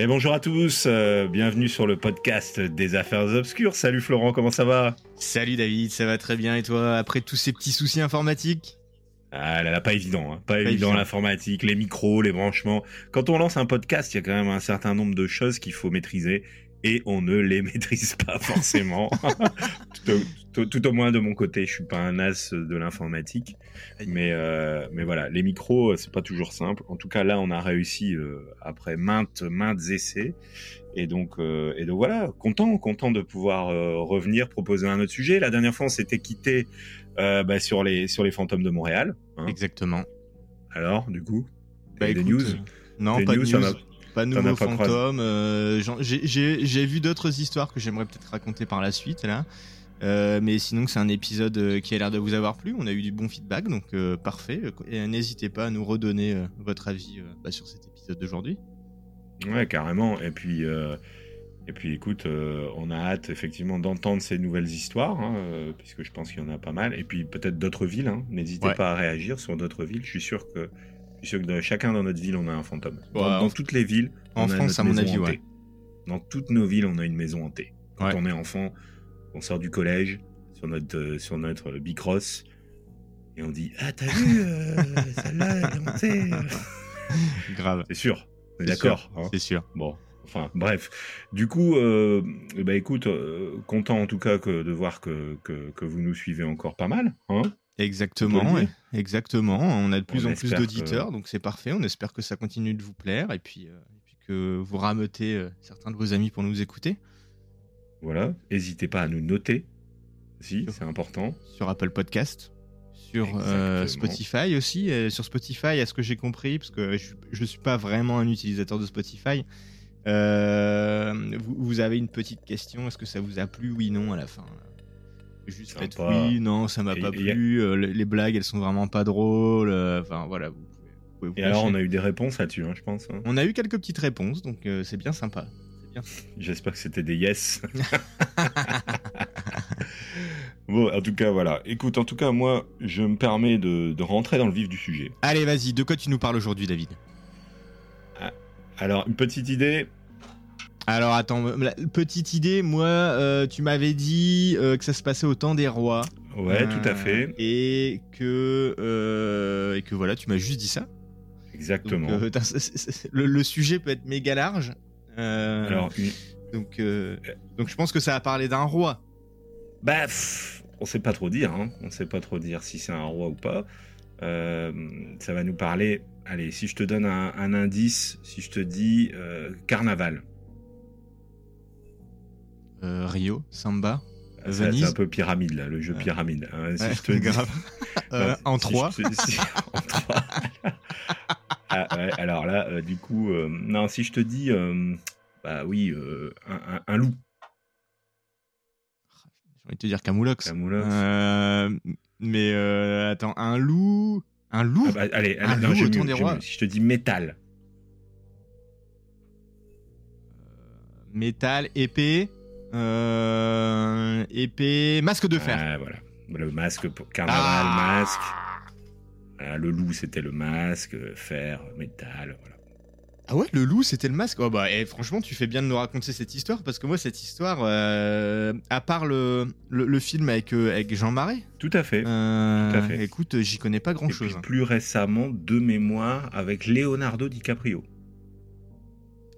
Et bonjour à tous, euh, bienvenue sur le podcast des affaires obscures. Salut Florent, comment ça va? Salut David, ça va très bien et toi après tous ces petits soucis informatiques? Ah là là, pas évident, hein. pas, évident l'informatique, les micros, les branchements. Quand on lance un podcast, il y a quand même un certain nombre de choses qu'il faut maîtriser et on ne les maîtrise pas forcément. tout, au, moins de mon côté, je suis pas un as de l'informatique, mais euh, mais voilà, les micros c'est pas toujours simple. En tout cas là, on a réussi euh, après maintes maintes essais et donc euh, et donc voilà, content content de pouvoir revenir proposer un autre sujet. La dernière fois, on s'était quitté bah, sur les sur les fantômes de Montréal. Hein. Exactement. Alors du coup, bah, des news? Non, pas de news. Pas de nouveaux fantômes. Euh, j'ai vu d'autres histoires que j'aimerais peut-être raconter par la suite là. Euh, mais sinon, c'est un épisode euh, qui a l'air de vous avoir plu. On a eu du bon feedback, donc parfait. Et n'hésitez pas à nous redonner votre avis bah, sur cet épisode d'aujourd'hui. Ouais, carrément. Et puis, et puis, écoute, on a hâte effectivement d'entendre ces nouvelles histoires, hein, puisque je pense qu'il y en a pas mal. Et puis peut-être d'autres villes. Hein. N'hésitez pas à réagir sur d'autres villes. Je suis sûr que je suis sûr que chacun dans notre ville, on a un fantôme. dans, toutes les villes, en France, à mon avis, ouais. Dans toutes nos villes, on a une maison hantée. Quand on est enfant, on sort du collège sur notre euh, sur notre bicross et on dit ah t'as vu euh, celle-là elle est hantée. Grave. C'est sûr. D'accord. Hein. C'est sûr. Bon. Enfin, bref. Du coup, euh, bah écoute, euh, content en tout cas que, de voir que, que, que, vous nous suivez encore pas mal. Hein Exactement, exactement. On a de plus en plus d'auditeurs, donc c'est parfait. On espère que ça continue de vous plaire et puis, euh, puis que vous rameutez euh, certains de vos amis pour nous écouter. Voilà, n'hésitez pas à nous noter, si c'est important. Sur Apple Podcast, sur euh, Spotify aussi. sur Spotify, à ce que j'ai compris, parce que je ne suis pas vraiment un utilisateur de Spotify, vous, vous, avez une petite question. Est-ce que ça vous a plu, oui, non, à la fin juste oui, non, ça m'a pas plu. Euh, les blagues, elles sont vraiment pas drôles. Euh, enfin, voilà. Vous et alors, on a eu des réponses là-dessus, hein, je pense. Hein. On a eu quelques petites réponses, donc euh, c'est bien sympa. J'espère que c'était des yes. bon, en tout cas, voilà. Écoute, en tout cas, moi, je me permets de, de rentrer dans le vif du sujet. Allez, vas-y. De quoi tu nous parles aujourd'hui, David? Ah, Alors, une petite idée. Alors attends, petite idée, moi, euh, tu m'avais dit euh, que ça se passait au temps des rois. Ouais, tout à fait. Euh, et que et que voilà, tu m'as juste dit ça. Exactement. le, sujet peut être méga large. Alors, donc donc je pense que ça va parler d'un roi. Bah, on sait pas trop dire. Hein. On sait pas trop dire si c'est un roi ou pas. ça va nous parler. Allez, si je te donne un, un indice, si je te dis carnaval. Euh, Rio, Samba, Venise. C'est un peu pyramide là, le jeu pyramide. Hein, si je te grave. Euh, en 3 En 3. ah, alors là, euh, du coup, non, si je te dis, bah oui, un, un, loup. J'ai envie de te dire Camoulox. Camoulox. mais attends, un loup. Un loup? Ah bah, Allez, un loup je, des rois. Si je te dis métal. métal, épée. Euh, épée, masque de fer. Ah, voilà. Le masque, carnaval, ah. masque. le loup, c'était le masque, fer, métal, voilà. Ah ouais, le loup, c'était le masque. Oh bah, et eh, franchement, tu fais bien de nous raconter cette histoire parce que moi, cette histoire, euh, à part le, le, film avec, euh, avec Jean Marais. Tout à fait. Tout à fait. Écoute, j'y connais pas grand chose. Hein. plus récemment, de mémoire, avec Leonardo DiCaprio.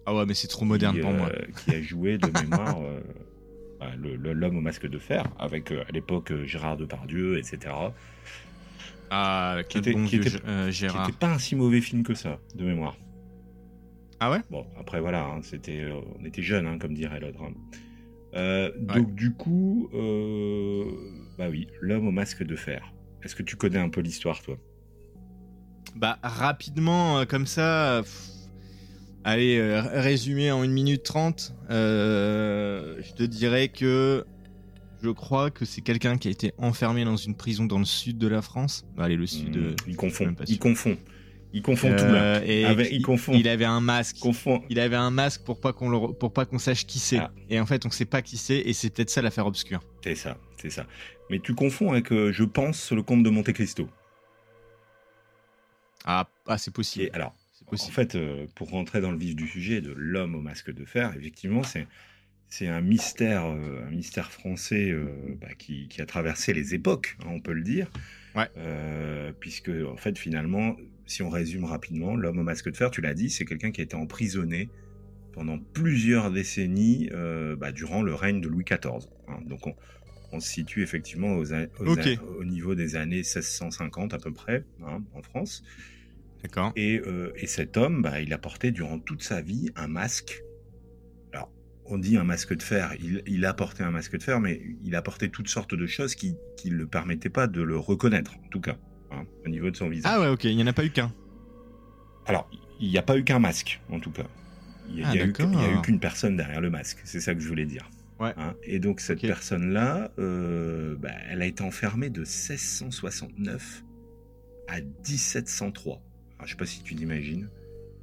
Ah ouais, mais c'est trop moderne pour moi. qui a joué de mémoire bah, l'homme au masque de fer, avec à l'époque Gérard Depardieu, etc. Ah, qui était, bon Gérard. Qui était pas un si mauvais film que ça, de mémoire. Ah ouais? Bon, après voilà, hein, c'était, on était jeunes, hein, comme dirait l'autre. Hein. Donc du coup, bah oui, l'homme au masque de fer. Est-ce que tu connais un peu l'histoire, toi? Bah rapidement, comme ça. Allez, euh, résumé en 1 minute 30, euh, je te dirais que je crois que c'est quelqu'un qui a été enfermé dans une prison dans le sud de la France. Allez, le sud. Hmm, euh, il confond. Il confond. Il confond tout là. Et il, confond. Il avait un masque. Confond. Il avait un masque pour pas qu'on pour pas qu'on sache qui c'est. Ah. Et en fait, on sait pas qui c'est et c'est peut-être ça l'affaire obscure. C'est ça, c'est ça. Mais tu confonds avec, je pense, le comte de Monte Cristo. Ah, ah c'est possible. alors, En fait, pour rentrer dans le vif du sujet de l'homme au masque de fer, effectivement, c'est c'est un mystère, un mystère français bah, qui, a traversé les époques, hein, on peut le dire. Ouais. puisque, en fait, finalement, si on résume rapidement, l'homme au masque de fer, tu l'as dit, c'est quelqu'un qui a été emprisonné pendant plusieurs décennies bah, durant le règne de Louis XIV. Hein. Donc, on, on se situe effectivement aux, au niveau des années 1650 à peu près hein, en France. D'accord. Et, euh, et, cet homme, bah, il a porté durant toute sa vie un masque. Alors, on dit un masque de fer. Il, il, a porté un masque de fer, mais il a porté toutes sortes de choses qui ne le permettaient pas de le reconnaître, en tout cas, hein, au niveau de son visage. Ah ouais, ok. Il n'y en a pas eu qu'un. Alors, il n'y a pas eu qu'un masque, en tout cas. Il n'y a, a, eu qu'une personne derrière le masque. C'est ça que je voulais dire. Hein, et donc cette personne-là, euh, bah, elle a été enfermée de 1669 à 1703. Alors, je sais pas si tu t'imagines.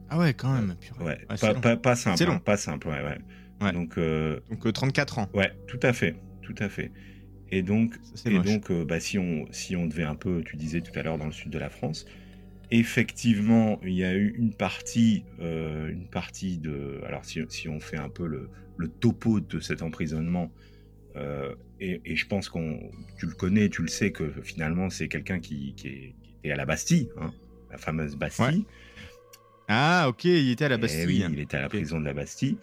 Ah ouais, quand même. Ouais, pas, pas, simple. Hein, pas simple, ouais, ouais. Donc, euh, donc 34 euh, ans. Ouais, tout à fait, tout à fait. Et donc, et donc bah, si, on, si on devait un peu, tu disais tout à l'heure dans le sud de la France, effectivement, il y a eu une partie, une partie de. Alors, si, si, on fait un peu le, le topo de cet emprisonnement. Euh, et, je pense qu'on, tu le connais, tu le sais que finalement c'est quelqu'un qui, qui, était à la Bastille, hein, la fameuse Bastille. Ah ok, il était à la eh Bastille. oui, il était à la prison de la Bastille.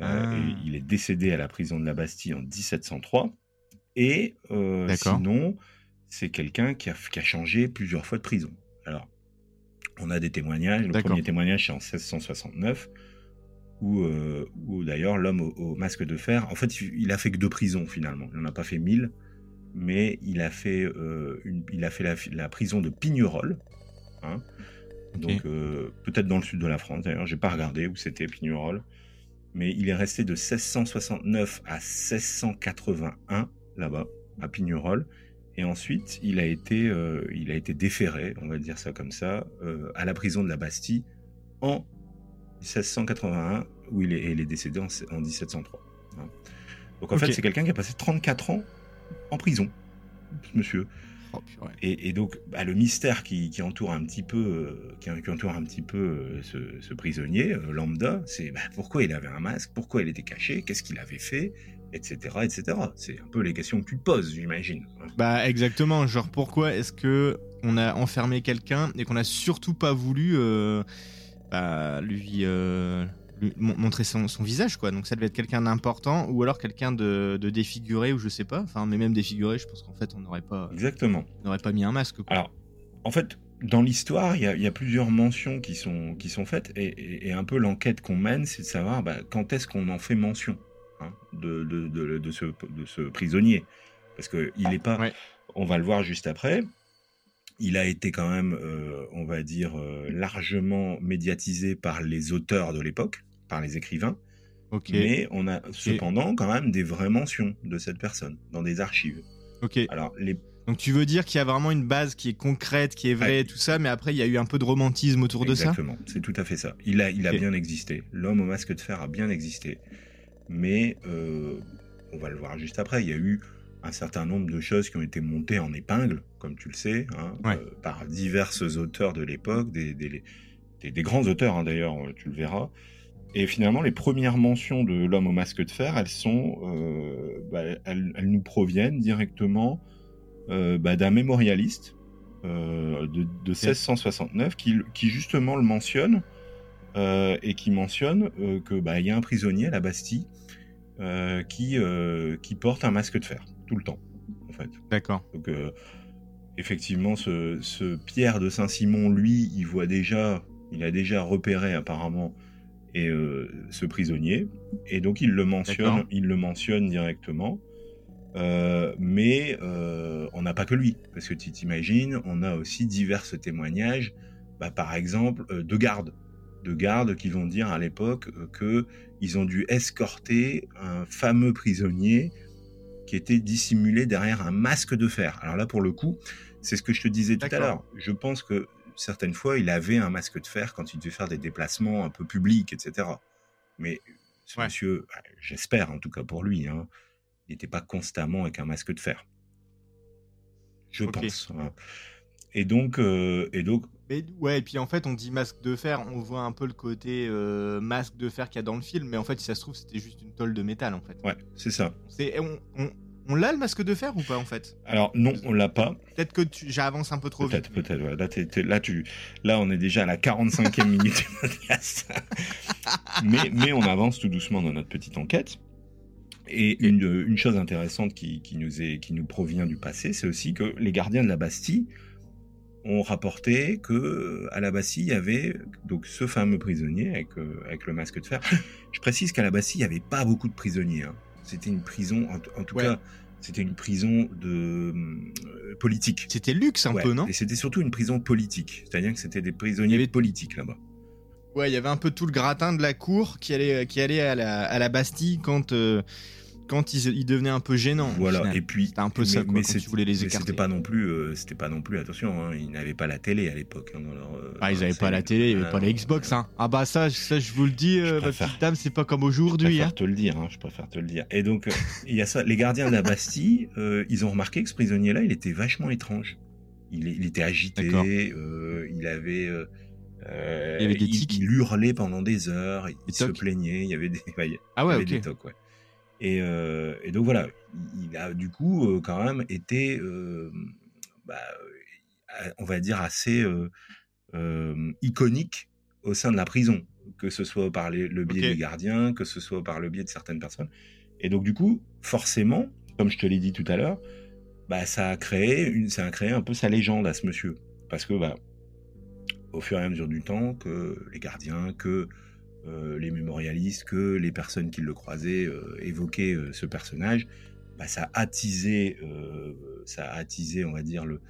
Euh, ah. il est décédé à la prison de la Bastille en 1703. Et euh, sinon, c'est quelqu'un qui a, qui a, changé plusieurs fois de prison. Alors, on a des témoignages. Le premier témoignage, c'est en 1669 où, euh, d'ailleurs l'homme au, masque de fer, en fait, il a fait que deux prisons finalement. Il n'en a pas fait mille, mais il a fait, une, il a fait la, prison de Pignerol. Hein. Donc euh, peut-être dans le sud de la France. D'ailleurs, j'ai pas regardé où c'était Pignerol, mais il est resté de 1669 à 1681 là-bas à Pignerol. Et ensuite, il a été, il a été déféré, on va dire ça comme ça, à la prison de la Bastille en 1681, où il est, il est décédé en, 1703. Hein. Donc en fait, c'est quelqu'un qui a passé 34 ans en prison, ce monsieur. Oh, et, donc, bah, le mystère qui, entoure un petit peu, euh, qui, entoure un petit peu euh, ce, prisonnier euh, lambda, c'est bah, pourquoi il avait un masque, pourquoi il était caché, qu'est-ce qu'il avait fait, etc., etc. C'est un peu les questions que tu te poses, j'imagine. Bah exactement, genre pourquoi est-ce que on a enfermé quelqu'un et qu'on n'a surtout pas voulu bah, lui, euh, montrer son, visage, quoi. Donc ça devait être quelqu'un d'important ou alors quelqu'un de, défiguré ou je sais pas. Enfin, mais même défiguré, je pense qu'en fait, on n'aurait pas. Exactement. n'aurait pas mis un masque. Alors, en fait, dans l'histoire, il y, a plusieurs mentions qui sont, qui sont faites et, un peu l'enquête qu'on mène, c'est de savoir bah, quand est-ce qu'on en fait mention hein, de, de, de, ce, de ce prisonnier. Parce qu'il n'est pas. On va le voir juste après il a été quand même, euh, on va dire, euh, largement médiatisé par les auteurs de l'époque, par les écrivains. Mais on a cependant quand même des vraies mentions de cette personne dans des archives. Ok. Alors les donc tu veux dire qu'il y a vraiment une base qui est concrète, qui est vraie, tout ça, mais après il y a eu un peu de romantisme autour de ça? Exactement, c'est tout à fait ça. Il a, il a bien existé. L'homme au masque de fer a bien existé, mais euh, on va le voir juste après. Il y a eu un certain nombre de choses qui ont été montées en épingle, comme tu le sais, hein, euh, par diverses auteurs de l'époque, des, des, grands auteurs hein, d'ailleurs, euh, tu le verras. Et finalement, les premières mentions de l'homme au masque de fer, elles sont, euh, bah, elles, nous proviennent directement bah, d'un mémorialiste de, 1669 qui, qui, justement le mentionne et qui mentionne que bah, y a un prisonnier à la Bastille qui, qui porte un masque de fer tout le temps, en fait. D'accord. Donc, euh, effectivement, ce, Pierre de Saint-Simon, lui, il voit déjà, il a déjà repéré apparemment et euh, ce prisonnier, et donc il le mentionne, il le mentionne directement. Euh, mais on n'a pas que lui, parce que tu t'imagines, on a aussi divers témoignages, bah, par exemple de gardes, de gardes qui vont dire à l'époque que ils ont dû escorter un fameux prisonnier qui était dissimulé derrière un masque de fer. Alors là, pour le coup, c'est ce que je te disais tout à l'heure. Je pense que certaines fois, il avait un masque de fer quand il devait faire des déplacements un peu publics, etc. Mais ce monsieur, j'espère en tout cas pour lui, hein, il n'était pas constamment avec un masque de fer. Je pense. Hein. Et donc, et donc mais ouais, et puis en fait, on dit masque de fer, on voit un peu le côté euh, masque de fer qu'il y a dans le film, mais en fait, si ça se trouve, c'était juste une tôle de métal en fait. Ouais, c'est ça. C'est, on, on, on l'a le masque de fer ou pas en fait? Alors non, on l'a pas. Peut-être que j'avance un peu trop peut-être, vite. Peut-être, peut-être. Là, là, tu, là, on est déjà à la 45e minute du podcast. mais, mais on avance tout doucement dans notre petite enquête. Et une, une chose intéressante qui, qui, nous est, qui nous provient du passé, c'est aussi que les gardiens de la Bastille ont rapporté que à la Bastille, il y avait donc ce fameux prisonnier avec, euh, avec le masque de fer. Je précise qu'à la Bastille, il n'y avait pas beaucoup de prisonniers. Hein. C'était une prison, en, tout cas, c'était une prison de euh, politique. C'était luxe un peu, non? Et c'était surtout une prison politique, c'est-à-dire que c'était des prisonniers politiques là-bas. Ouais, il y avait un peu tout le gratin de la cour qui allait, qui allait à, la, à la Bastille quand euh, quand il, devenait un peu gênant. Voilà. Et puis, un peu ça. mais tu voulais les écarter. C'était pas non plus, euh, c'était pas non plus. Attention, hein, ils n'avaient pas la télé à l'époque. Hein, euh, ah, ils n'avaient pas la télé, il n'y avait pas la Xbox. Hein. Ah bah ça, ça, je vous le dis, euh, ma petite dame, c'est pas comme aujourd'hui. Je préfère te le dire. Je préfère te le dire. Et donc, il y a ça. Les gardiens de la Bastille, ils ont remarqué que ce prisonnier-là, il était vachement étrange. Il, il était agité. il avait. il y avait des tics. Il, hurlait pendant des heures, il, se plaignait, il y avait des, ah ouais, il y avait des tocs, ouais. Euh, et, donc voilà, il a du coup euh, quand même été, euh, bah, on va dire, assez iconique au sein de la prison, que ce soit par le biais des gardiens, que ce soit par le biais de certaines personnes. Et donc du coup, forcément, comme je te l'ai dit tout à l'heure, bah, ça, a créé une, ça a créé un peu sa légende à ce monsieur. Parce que bah, au fur et à mesure du temps, que les gardiens, que les mémorialistes, que les personnes qui le croisaient euh, évoquaient euh, ce personnage, bah, ça a attisé, ça on va dire, le,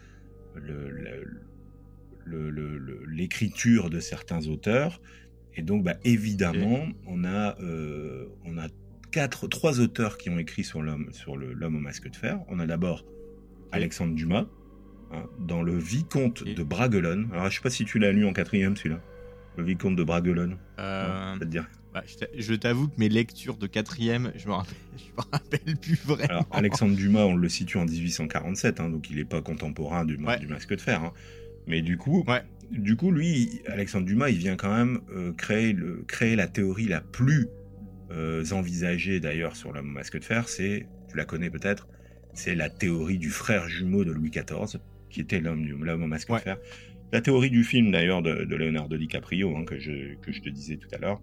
l'écriture de certains auteurs. Et donc, bah, évidemment, on a, on a quatre, trois auteurs qui ont écrit sur l'homme, sur l'homme au masque de fer. On a d'abord Alexandre Dumas, hein, dans le Vicomte de Bragelonne. Alors, je sais pas si tu l'as lu en quatrième, celui-là. Le vicomte de Bragelonne. Euh... dire. Bah, je t'avoue que mes lectures de quatrième, je me rappelle, me rappelle plus vraiment. Alors, Alexandre Dumas, on le situe en 1847, hein, donc il n'est pas contemporain du, du, masque de fer. Hein. Mais du coup, du coup, lui, Alexandre Dumas, il vient quand même euh, créer, le, créer la théorie la plus euh, envisagée d'ailleurs sur le masque de fer. C'est, tu la connais peut-être, c'est la théorie du frère jumeau de Louis XIV, qui était l'homme au masque de fer. La théorie du film, d'ailleurs, de, Leonardo DiCaprio, hein, que, je, que je te disais tout à l'heure.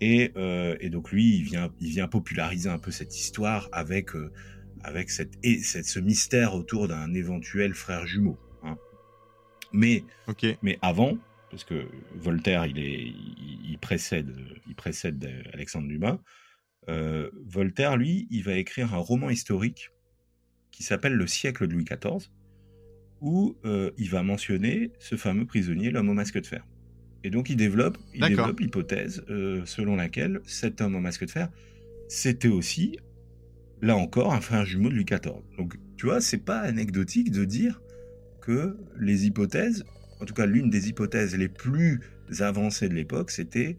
Et, euh, et, donc lui, il vient, il vient populariser un peu cette histoire avec, euh, avec cette, et cette, ce mystère autour d'un éventuel frère jumeau. Hein. Mais, mais avant, parce que Voltaire, il, est, il, précède, il précède Alexandre Dumas, euh, Voltaire, lui, il va écrire un roman historique qui s'appelle Le siècle de Louis XIV, où euh, il va mentionner ce fameux prisonnier, l'homme au masque de fer. Et donc il développe, il développe l'hypothèse euh, selon laquelle cet homme au masque de fer, c'était aussi, là encore, un frère jumeau de Louis XIV. Donc tu vois, c'est pas anecdotique de dire que les hypothèses, en tout cas l'une des hypothèses les plus avancées de l'époque, c'était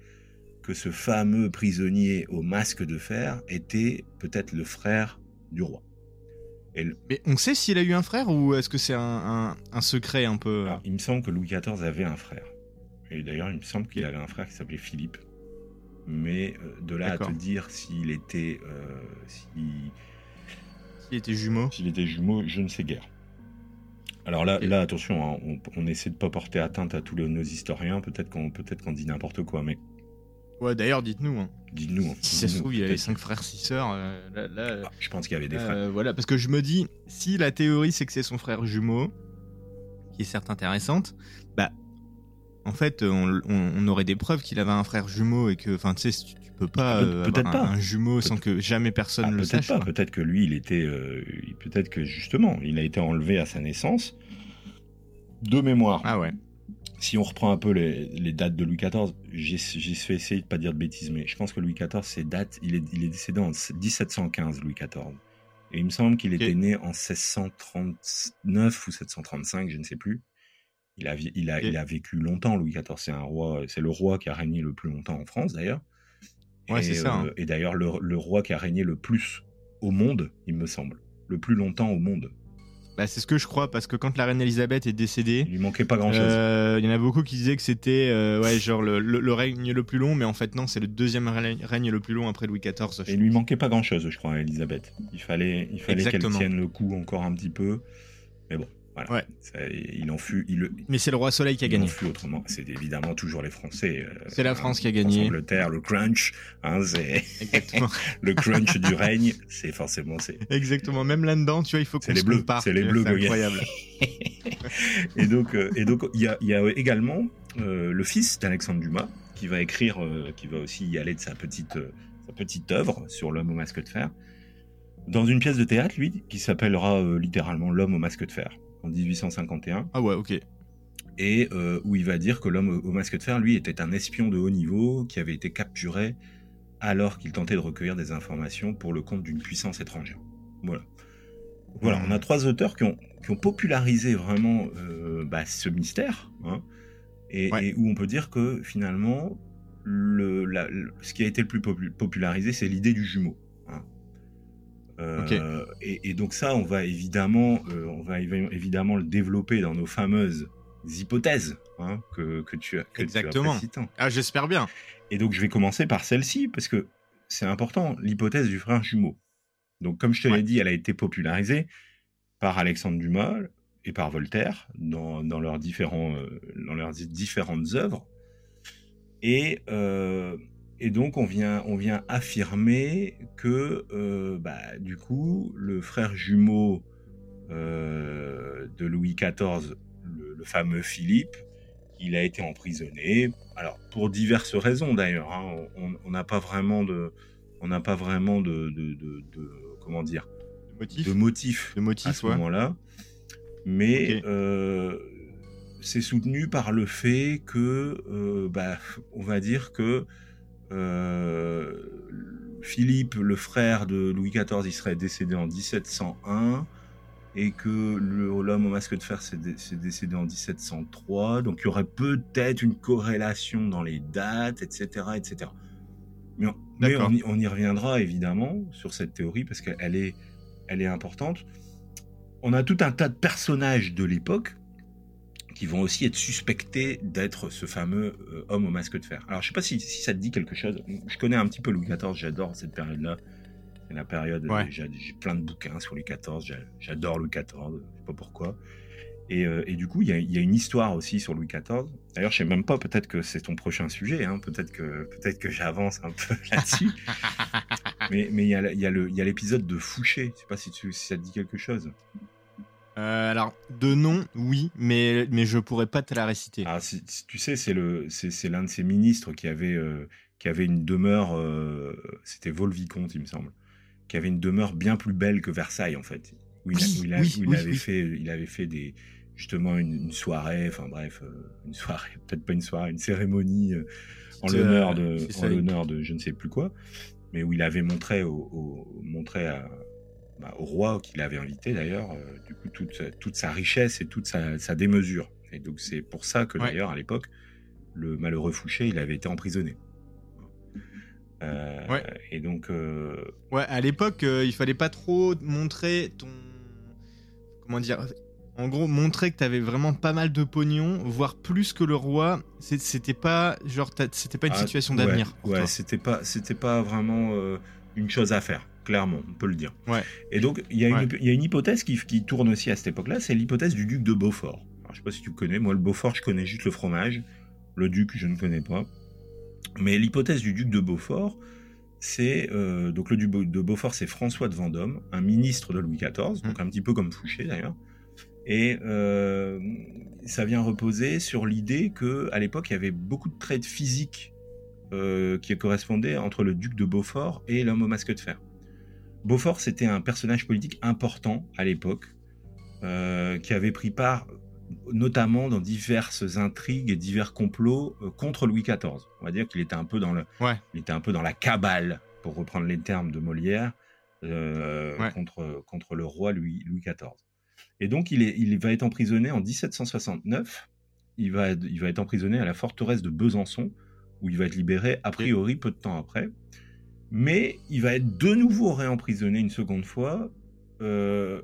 que ce fameux prisonnier au masque de fer était peut-être le frère du roi. Mais on sait s'il a eu un frère ou est-ce que c'est un, secret un peu Il me semble que Louis XIV avait un frère. Et d'ailleurs, il me semble qu'il avait un frère qui s'appelait Philippe. Mais euh, de là à te dire s'il était. Euh, s'il était jumeau S'il était jumeau, je ne sais guère. Alors là, là attention, hein, on, essaie de pas porter atteinte à tous nos historiens. Peut-être qu'on peut qu'on dit n'importe quoi, mais Ouais, d'ailleurs, dites-nous. Hein. Dites-nous. Hein. Si ça se trouve, il y avait cinq frères, six sœurs. Euh, ah, je pense qu'il y avait des frères. Euh, voilà, parce que je me dis, si la théorie c'est que c'est son frère jumeau, qui est certes intéressante, bah, en fait, on, aurait des preuves qu'il avait un frère jumeau et que, enfin, tu sais, tu, peux pas euh, peut-être pas un, jumeau sans que jamais personne ah, le sache. Peut-être pas. Peut-être que lui, il était, peut-être que justement, il a été enlevé à sa naissance de mémoire. Ah ouais si on reprend un peu les, dates de Louis XIV, j'ai fait essayer de pas dire de bêtises, mais je pense que Louis XIV, ses dates, il est, il est décédé en 1715, Louis XIV. Et il me semble qu'il était né en 1639 ou 735, je ne sais plus. Il a, il a, il a vécu longtemps, Louis XIV. C'est un roi, c'est le roi qui a régné le plus longtemps en France, d'ailleurs. Ouais, c'est ça. Hein. Euh, et d'ailleurs, le, le, roi qui a régné le plus au monde, il me semble. Le plus longtemps au monde. Bah, c'est ce que je crois, parce que quand la reine Elisabeth est décédée. Il lui manquait pas grand chose. Euh, il y en a beaucoup qui disaient que c'était euh, ouais, genre le, règne le plus long, mais en fait, non, c'est le deuxième règne le plus long après Louis XIV. Et il lui manquait pas grand chose, je crois, à Elisabeth. Il fallait, il fallait qu'elle tienne le coup encore un petit peu. Mais bon, Ouais. il en fut. Il, Mais c'est le roi Soleil qui a gagné. fut autrement. C'est évidemment toujours les Français. Euh, c'est la France qui a gagné. L'Angleterre, le crunch. Hein, Exactement. le crunch du règne, c'est forcément. Exactement. Même là-dedans, tu vois, il faut qu'on les bleus. C'est les bleus. C'est incroyable. et donc, euh, et donc, il y a, y a, également euh, le fils d'Alexandre Dumas qui va écrire, qui va aussi y aller de sa petite, sa petite œuvre sur l'homme au masque de fer dans une pièce de théâtre, lui, qui s'appellera littéralement L'homme au masque de fer en 1851. Ah ouais, ok. Et euh, où il va dire que l'homme au masque de fer, lui, était un espion de haut niveau qui avait été capturé alors qu'il tentait de recueillir des informations pour le compte d'une puissance étrangère. Voilà. Voilà, on a trois auteurs qui ont, qui ont popularisé vraiment euh, bah, ce mystère, hein, et, où on peut dire que finalement, le, ce qui a été le plus popularisé, c'est l'idée du jumeau. Euh, et, donc ça, on va évidemment, euh, on va évidemment le développer dans nos fameuses hypothèses hein, que, que, tu as. Que Exactement. ah, j'espère bien. Et donc je vais commencer par celle-ci parce que c'est important, l'hypothèse du frère jumeau. Donc comme je te l'ai dit, elle a été popularisée par Alexandre Dumas et par Voltaire dans, dans leurs, différents, euh, dans leurs différentes œuvres. Et et donc on vient, on vient affirmer que euh, bah, du coup le frère jumeau euh, de Louis XIV, le, fameux Philippe, il a été emprisonné. Alors pour diverses raisons d'ailleurs. Hein. on n'a pas vraiment de, on n'a pas vraiment de, comment dire, de motif, de motif, à ce moment-là. Mais euh, c'est soutenu par le fait que, bah, on va dire que Philippe, le frère de Louis XIV, il serait décédé en 1701 et que l'homme au masque de fer s'est décédé en 1703. Donc il y aurait peut-être une corrélation dans les dates, etc. etc. Mais, on, y, reviendra évidemment sur cette théorie parce qu'elle est, elle est importante. On a tout un tas de personnages de l'époque qui vont aussi être suspectés d'être ce fameux euh, homme au masque de fer. Alors je sais pas si, ça te dit quelque chose. Je connais un petit peu Louis XIV, j'adore cette période-là. C'est la période, j'ai plein de bouquins sur Louis XIV, j'adore Louis XIV, je sais pas pourquoi. Et, euh, du coup, il y, a, une histoire aussi sur Louis XIV. D'ailleurs, je sais même pas, peut-être que c'est ton prochain sujet, hein. peut-être que, peut que j'avance un peu là-dessus. mais il y a l'épisode de Fouché, je sais pas si, si ça te dit quelque chose. Euh, alors, de nom, oui, mais, mais je pourrais pas te la réciter. Ah, tu sais, c'est le, c'est, l'un de ces ministres qui avait, euh, qui avait une demeure, euh, c'était Volvicomte, il me semble, qui avait une demeure bien plus belle que Versailles, en fait. Où il, avait fait, il avait fait des, justement une, soirée, enfin bref, une soirée, peut-être pas une soirée, une cérémonie en l'honneur de, en l'honneur de je ne sais plus quoi, mais où il avait montré au montré à, bah, au roi qui l'avait invité d'ailleurs, euh, du coup toute, toute, sa richesse et toute sa, démesure. Et donc c'est pour ça que d'ailleurs à l'époque, le malheureux Fouché, il avait été emprisonné. Euh, et donc. Euh, ouais, à l'époque, il fallait pas trop montrer ton. Comment dire En gros, montrer que tu avais vraiment pas mal de pognon, voire plus que le roi. C'était pas genre, c'était pas une ah, situation d'avenir. Ouais, c'était pas, c'était pas vraiment une chose à faire clairement, on peut le dire. Ouais. Et donc, il y, a une hypothèse qui, tourne aussi à cette époque-là, c'est l'hypothèse du duc de Beaufort. Alors, je sais pas si tu connais, moi le Beaufort, je connais juste le fromage, le duc, je ne connais pas. Mais l'hypothèse du duc de Beaufort, c'est euh, donc le duc de Beaufort, c'est François de Vendôme, un ministre de Louis XIV, donc mmh. un petit peu comme Fouché d'ailleurs. Et euh, ça vient reposer sur l'idée que à l'époque il y avait beaucoup de traits physiques euh, qui correspondaient entre le duc de Beaufort et l'homme au masque de fer. Beaufort, c'était un personnage politique important à l'époque, euh, qui avait pris part notamment dans diverses intrigues et divers complots euh, contre Louis XIV. On va dire qu'il était un peu dans le, il était un peu dans la cabale, pour reprendre les termes de Molière, euh, contre, contre le roi Louis, Louis XIV. Et donc il, est, il va être emprisonné en 1769. Il va, il va être emprisonné à la forteresse de Besançon, où il va être libéré a priori peu de temps après mais il va être de nouveau réemprisonné une seconde fois, euh,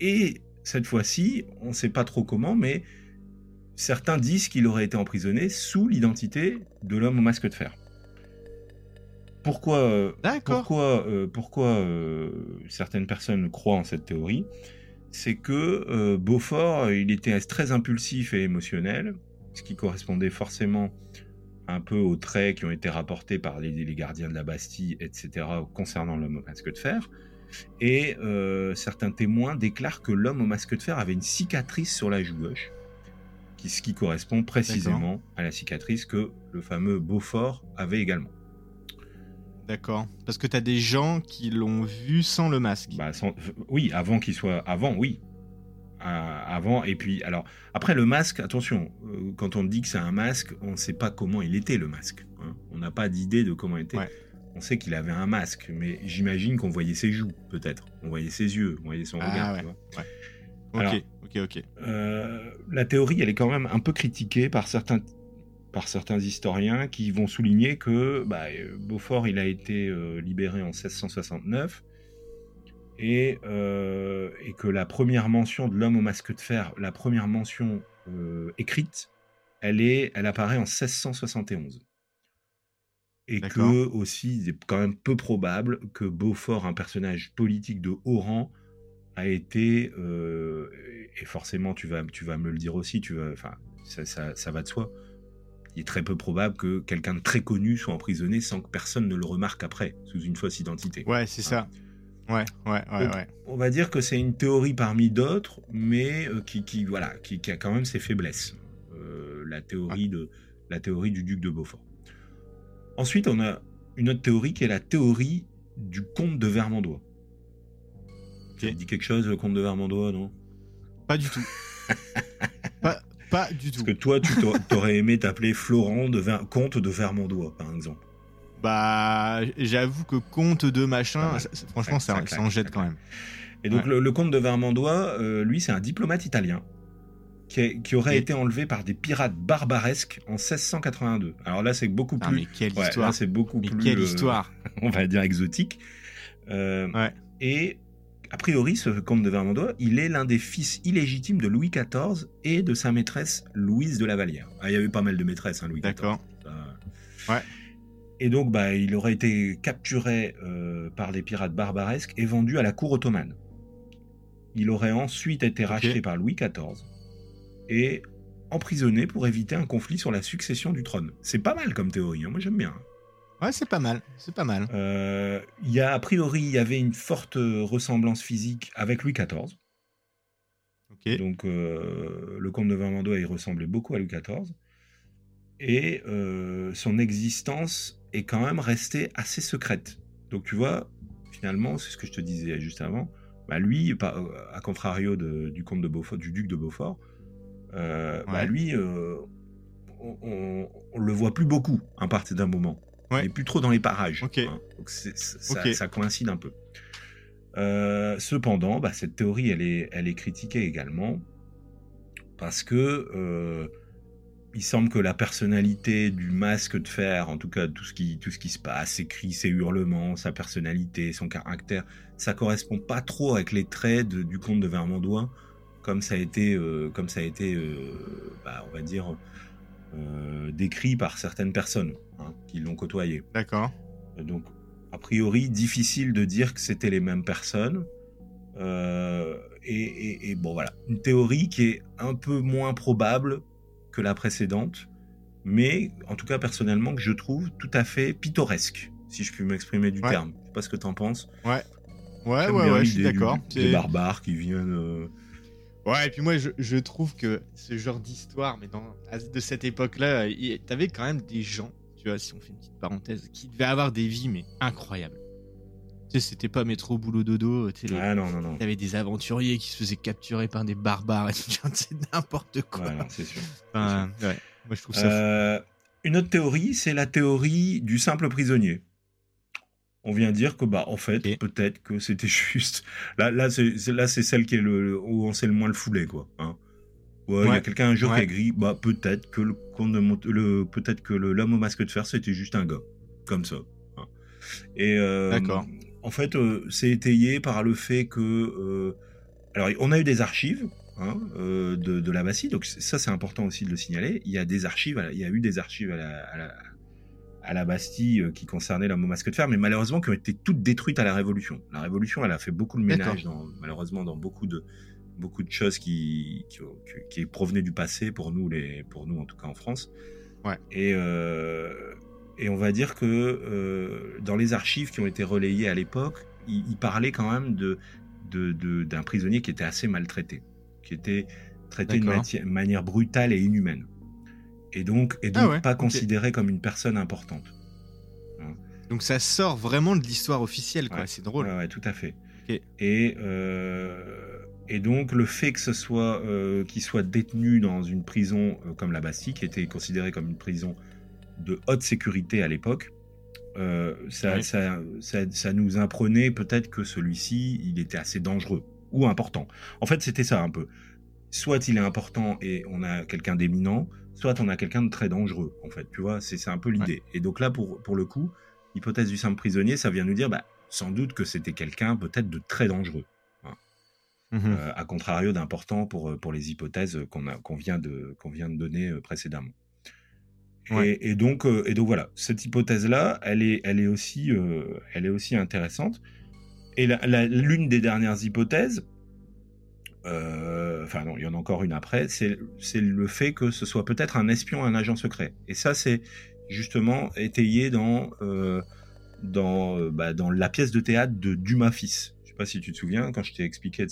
et cette fois-ci, on ne sait pas trop comment, mais certains disent qu'il aurait été emprisonné sous l'identité de l'homme au masque de fer. Pourquoi, euh, pourquoi, euh, pourquoi certaines personnes croient en cette théorie C'est que Beaufort, il était très impulsif et émotionnel, ce qui correspondait forcément un peu aux traits qui ont été rapportés par les, les gardiens de la Bastille, etc., concernant l'homme au masque de fer. Et certains témoins déclarent que l'homme au masque de fer avait une cicatrice sur la joue gauche, qui, ce qui correspond précisément à la cicatrice que le fameux Beaufort avait également. D'accord. Parce que tu as des gens qui l'ont vu sans le masque. Bah, oui, avant qu'il soit. Avant, oui. Avant, et puis, alors, après le masque, attention, euh, quand on dit que c'est un masque, on ne sait pas comment il était le masque. Hein. On n'a pas d'idée de comment il était. On sait qu'il avait un masque, mais j'imagine qu'on voyait ses joues, peut-être. On voyait ses yeux, on voyait son regard. Ah, ok, ok, ok. Euh, la théorie, elle est quand même un peu critiquée par certains par certains historiens qui vont souligner que bah, Beaufort il a été euh, libéré en 1669 et, euh, et, que la première mention de l'homme au masque de fer, la première mention euh, écrite, elle, est, elle apparaît en 1671. Et que aussi, c'est quand même peu probable que Beaufort, un personnage politique de haut rang, a été, et forcément tu vas, tu vas me le dire aussi, tu vas, enfin, ça, ça, ça va de soi, il est très peu probable que quelqu'un de très connu soit emprisonné sans que personne ne le remarque après, sous une fausse identité. Ouais, c'est ça. Ouais, ouais, ouais, ouais. On va dire que c'est une théorie parmi d'autres, mais euh, qui, qui, voilà, qui, a quand même ses faiblesses. Euh, la, théorie de, la théorie du duc de Beaufort. Ensuite, on a une autre théorie qui est la théorie du comte de Vermandois. Tu dit quelque chose, le comte de Vermandois, non? Pas du tout. pas, pas du tout. Parce que toi, tu t'aurais aimé t'appeler Florent de comte de Vermandois, par exemple. Bah, j'avoue que comte de machin, franchement, ça, en jette quand même. Et donc, le, comte de Vermandois, euh, lui, c'est un diplomate italien qui, aurait été enlevé par des pirates barbaresques en 1682. Alors là, c'est beaucoup plus. mais quelle histoire C'est beaucoup mais Quelle euh, histoire On va dire exotique. Euh, ouais. Et a priori, ce comte de Vermandois, il est l'un des fils illégitimes de Louis XIV et de sa maîtresse Louise de la Vallière. Ah, il y avait pas mal de maîtresses, hein, Louis XIV. D'accord. Ouais. Et donc, bah, il aurait été capturé euh, par des pirates barbaresques et vendu à la cour ottomane. Il aurait ensuite été racheté par Louis XIV et emprisonné pour éviter un conflit sur la succession du trône. C'est pas mal comme théorie, hein. moi j'aime bien. Ouais, c'est pas mal, c'est pas mal. Euh, il y a, a priori, il y avait une forte ressemblance physique avec Louis XIV. Donc, euh, le comte de Vermandois, il ressemblait beaucoup à Louis XIV. Et euh, son existence est quand même restée assez secrète. Donc, tu vois, finalement, c'est ce que je te disais juste avant. Bah, lui, à contrario du comte de Beaufort, du duc de Beaufort, bah, lui, on, on, le voit plus beaucoup à partir d'un moment. Ouais. Il plus trop dans les parages. Hein. Donc ça, coïncide un peu. Euh, cependant, bah, cette théorie, elle est, elle est critiquée également parce que euh, il semble que la personnalité du masque de fer, en tout cas tout ce qui, tout ce qui se passe, ses cris, ses hurlements, sa personnalité, son caractère, ça correspond pas trop avec les traits du comte de Vermandois, comme ça a été, euh, comme ça a été, bah, on va dire, décrit par certaines personnes. Hein, qui l'ont côtoyé. D'accord. Donc, a priori, difficile de dire que c'était les mêmes personnes. Euh, et, bon, voilà. Une théorie qui est un peu moins probable que la précédente, mais en tout cas, personnellement, que je trouve tout à fait pittoresque, si je puis m'exprimer du terme. Je sais pas ce que tu en penses. Ouais. Ouais, ouais, ouais, je suis d'accord. Des barbares qui viennent. Euh, ouais, et puis moi, je, je trouve que ce genre d'histoire, mais dans, de cette époque-là, t'avais quand même des gens tu vois, si on fait une petite parenthèse, qui devait avoir des vies, mais incroyables. Tu sais, c'était pas métro boulot dodo. Tu sais, ah non, non, non. avait des aventuriers qui se faisaient capturer par des barbares. C'est n'importe quoi. Ouais, c'est sûr. Enfin, ouais. Moi, je trouve ça. Euh, une autre théorie, c'est la théorie du simple prisonnier. On vient dire que, bah, en fait, peut-être que c'était juste. Là, là, c'est celle qui est le où on sait le moins le fouler, quoi. Hein il y a quelqu'un un jour qui a gris, bah peut-être que le, le peut-être que l'homme au masque de fer c'était juste un gars, comme ça. Hein. Et euh, D'accord. En fait, euh, c'est étayé par le fait que euh, alors, on a eu des archives hein, de, de, la Bastie, donc ça c'est important aussi de le signaler. Il y a des archives, il y a eu des archives à la, à la, Bastille qui concernaient au masque de fer, mais malheureusement qui ont été toutes détruites à la Révolution. La Révolution, elle a fait beaucoup de ménage, malheureusement, dans beaucoup de, beaucoup de choses qui, qui, qui, provenaient du passé pour nous, les, pour nous en tout cas en France. Ouais. Et, et on va dire que euh, dans les archives qui ont été relayées à l'époque, il, parlait quand même de, d'un prisonnier qui était assez maltraité, qui était traité de manière brutale et inhumaine, et donc, et donc ah pas considéré comme une personne importante. Hein. Donc ça sort vraiment de l'histoire officielle, quoi. c'est drôle. Ouais, tout à fait. Et euh, et donc le fait que ce soit euh, qu'il soit détenu dans une prison comme la Bastille, qui était considérée comme une prison de haute sécurité à l'époque, euh, ça, ça, ça, nous apprenait peut-être que celui-ci, il était assez dangereux ou important. En fait, c'était ça un peu. Soit il est important et on a quelqu'un d'éminent, soit on a quelqu'un de très dangereux, en fait. Tu vois, c'est un peu l'idée. Et donc là, pour, pour le coup, l'hypothèse du simple prisonnier, ça vient nous dire, bah, sans doute que c'était quelqu'un peut-être de très dangereux. Hein. Mmh euh, à contrario d'important pour, pour les hypothèses qu'on vient, de, vient de donner euh, Et, donc, euh, et donc voilà, cette hypothèse-là, elle est, elle est aussi, euh, elle est aussi intéressante. Et l'une des dernières hypothèses, euh, enfin non, il y en a encore une après, c'est le fait que ce soit peut-être un espion, un agent secret. Et ça, c'est justement étayé dans dans, bah, dans la pièce de théâtre de Dumas fils. Je sais pas si tu te souviens quand je t'ai expliqué,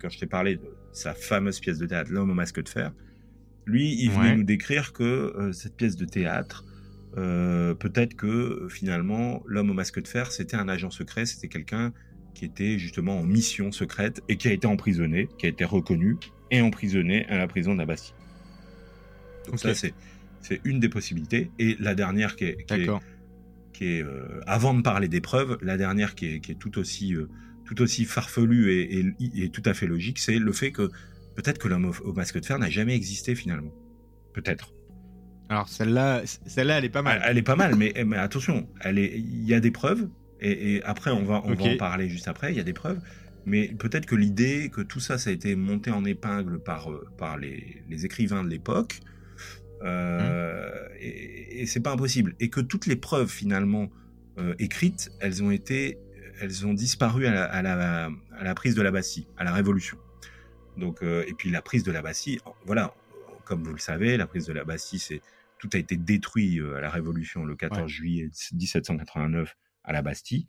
quand je t'ai parlé de sa fameuse pièce de théâtre, L'homme au masque de fer. Lui, il venait nous décrire que euh, cette pièce de théâtre, euh, peut-être que euh, finalement, l'homme au masque de fer, c'était un agent secret, c'était quelqu'un qui était justement en mission secrète et qui a été emprisonné, qui a été reconnu et emprisonné à la prison de la Bastille. Donc ça, c'est une des possibilités. Et la dernière qui est, qui est, avant de parler des preuves, la dernière qui est, qui est tout aussi tout aussi farfelue et, et, tout à fait logique, c'est le fait que Peut-être que l'homme au, masque de fer n'a jamais existé finalement. Peut-être. Alors celle-là, celle-là, elle est pas mal. Elle, est pas mal, mais, mais attention, elle est. Il y a des preuves. Et, après, on va, on va en parler juste après. Il y a des preuves. Mais peut-être que l'idée que tout ça, ça a été monté en épingle par, euh, par les, les écrivains de l'époque, euh, mmh. et, et c'est pas impossible. Et que toutes les preuves finalement euh, écrites, elles ont été, elles ont disparu à la, à la, à la prise de la Bastille, à la Révolution. Donc, euh, et puis la prise de la Bastille, voilà, comme vous le savez, la prise de la Bastille, c'est tout a été détruit euh, à la Révolution le 14 juillet 1789 à la Bastille.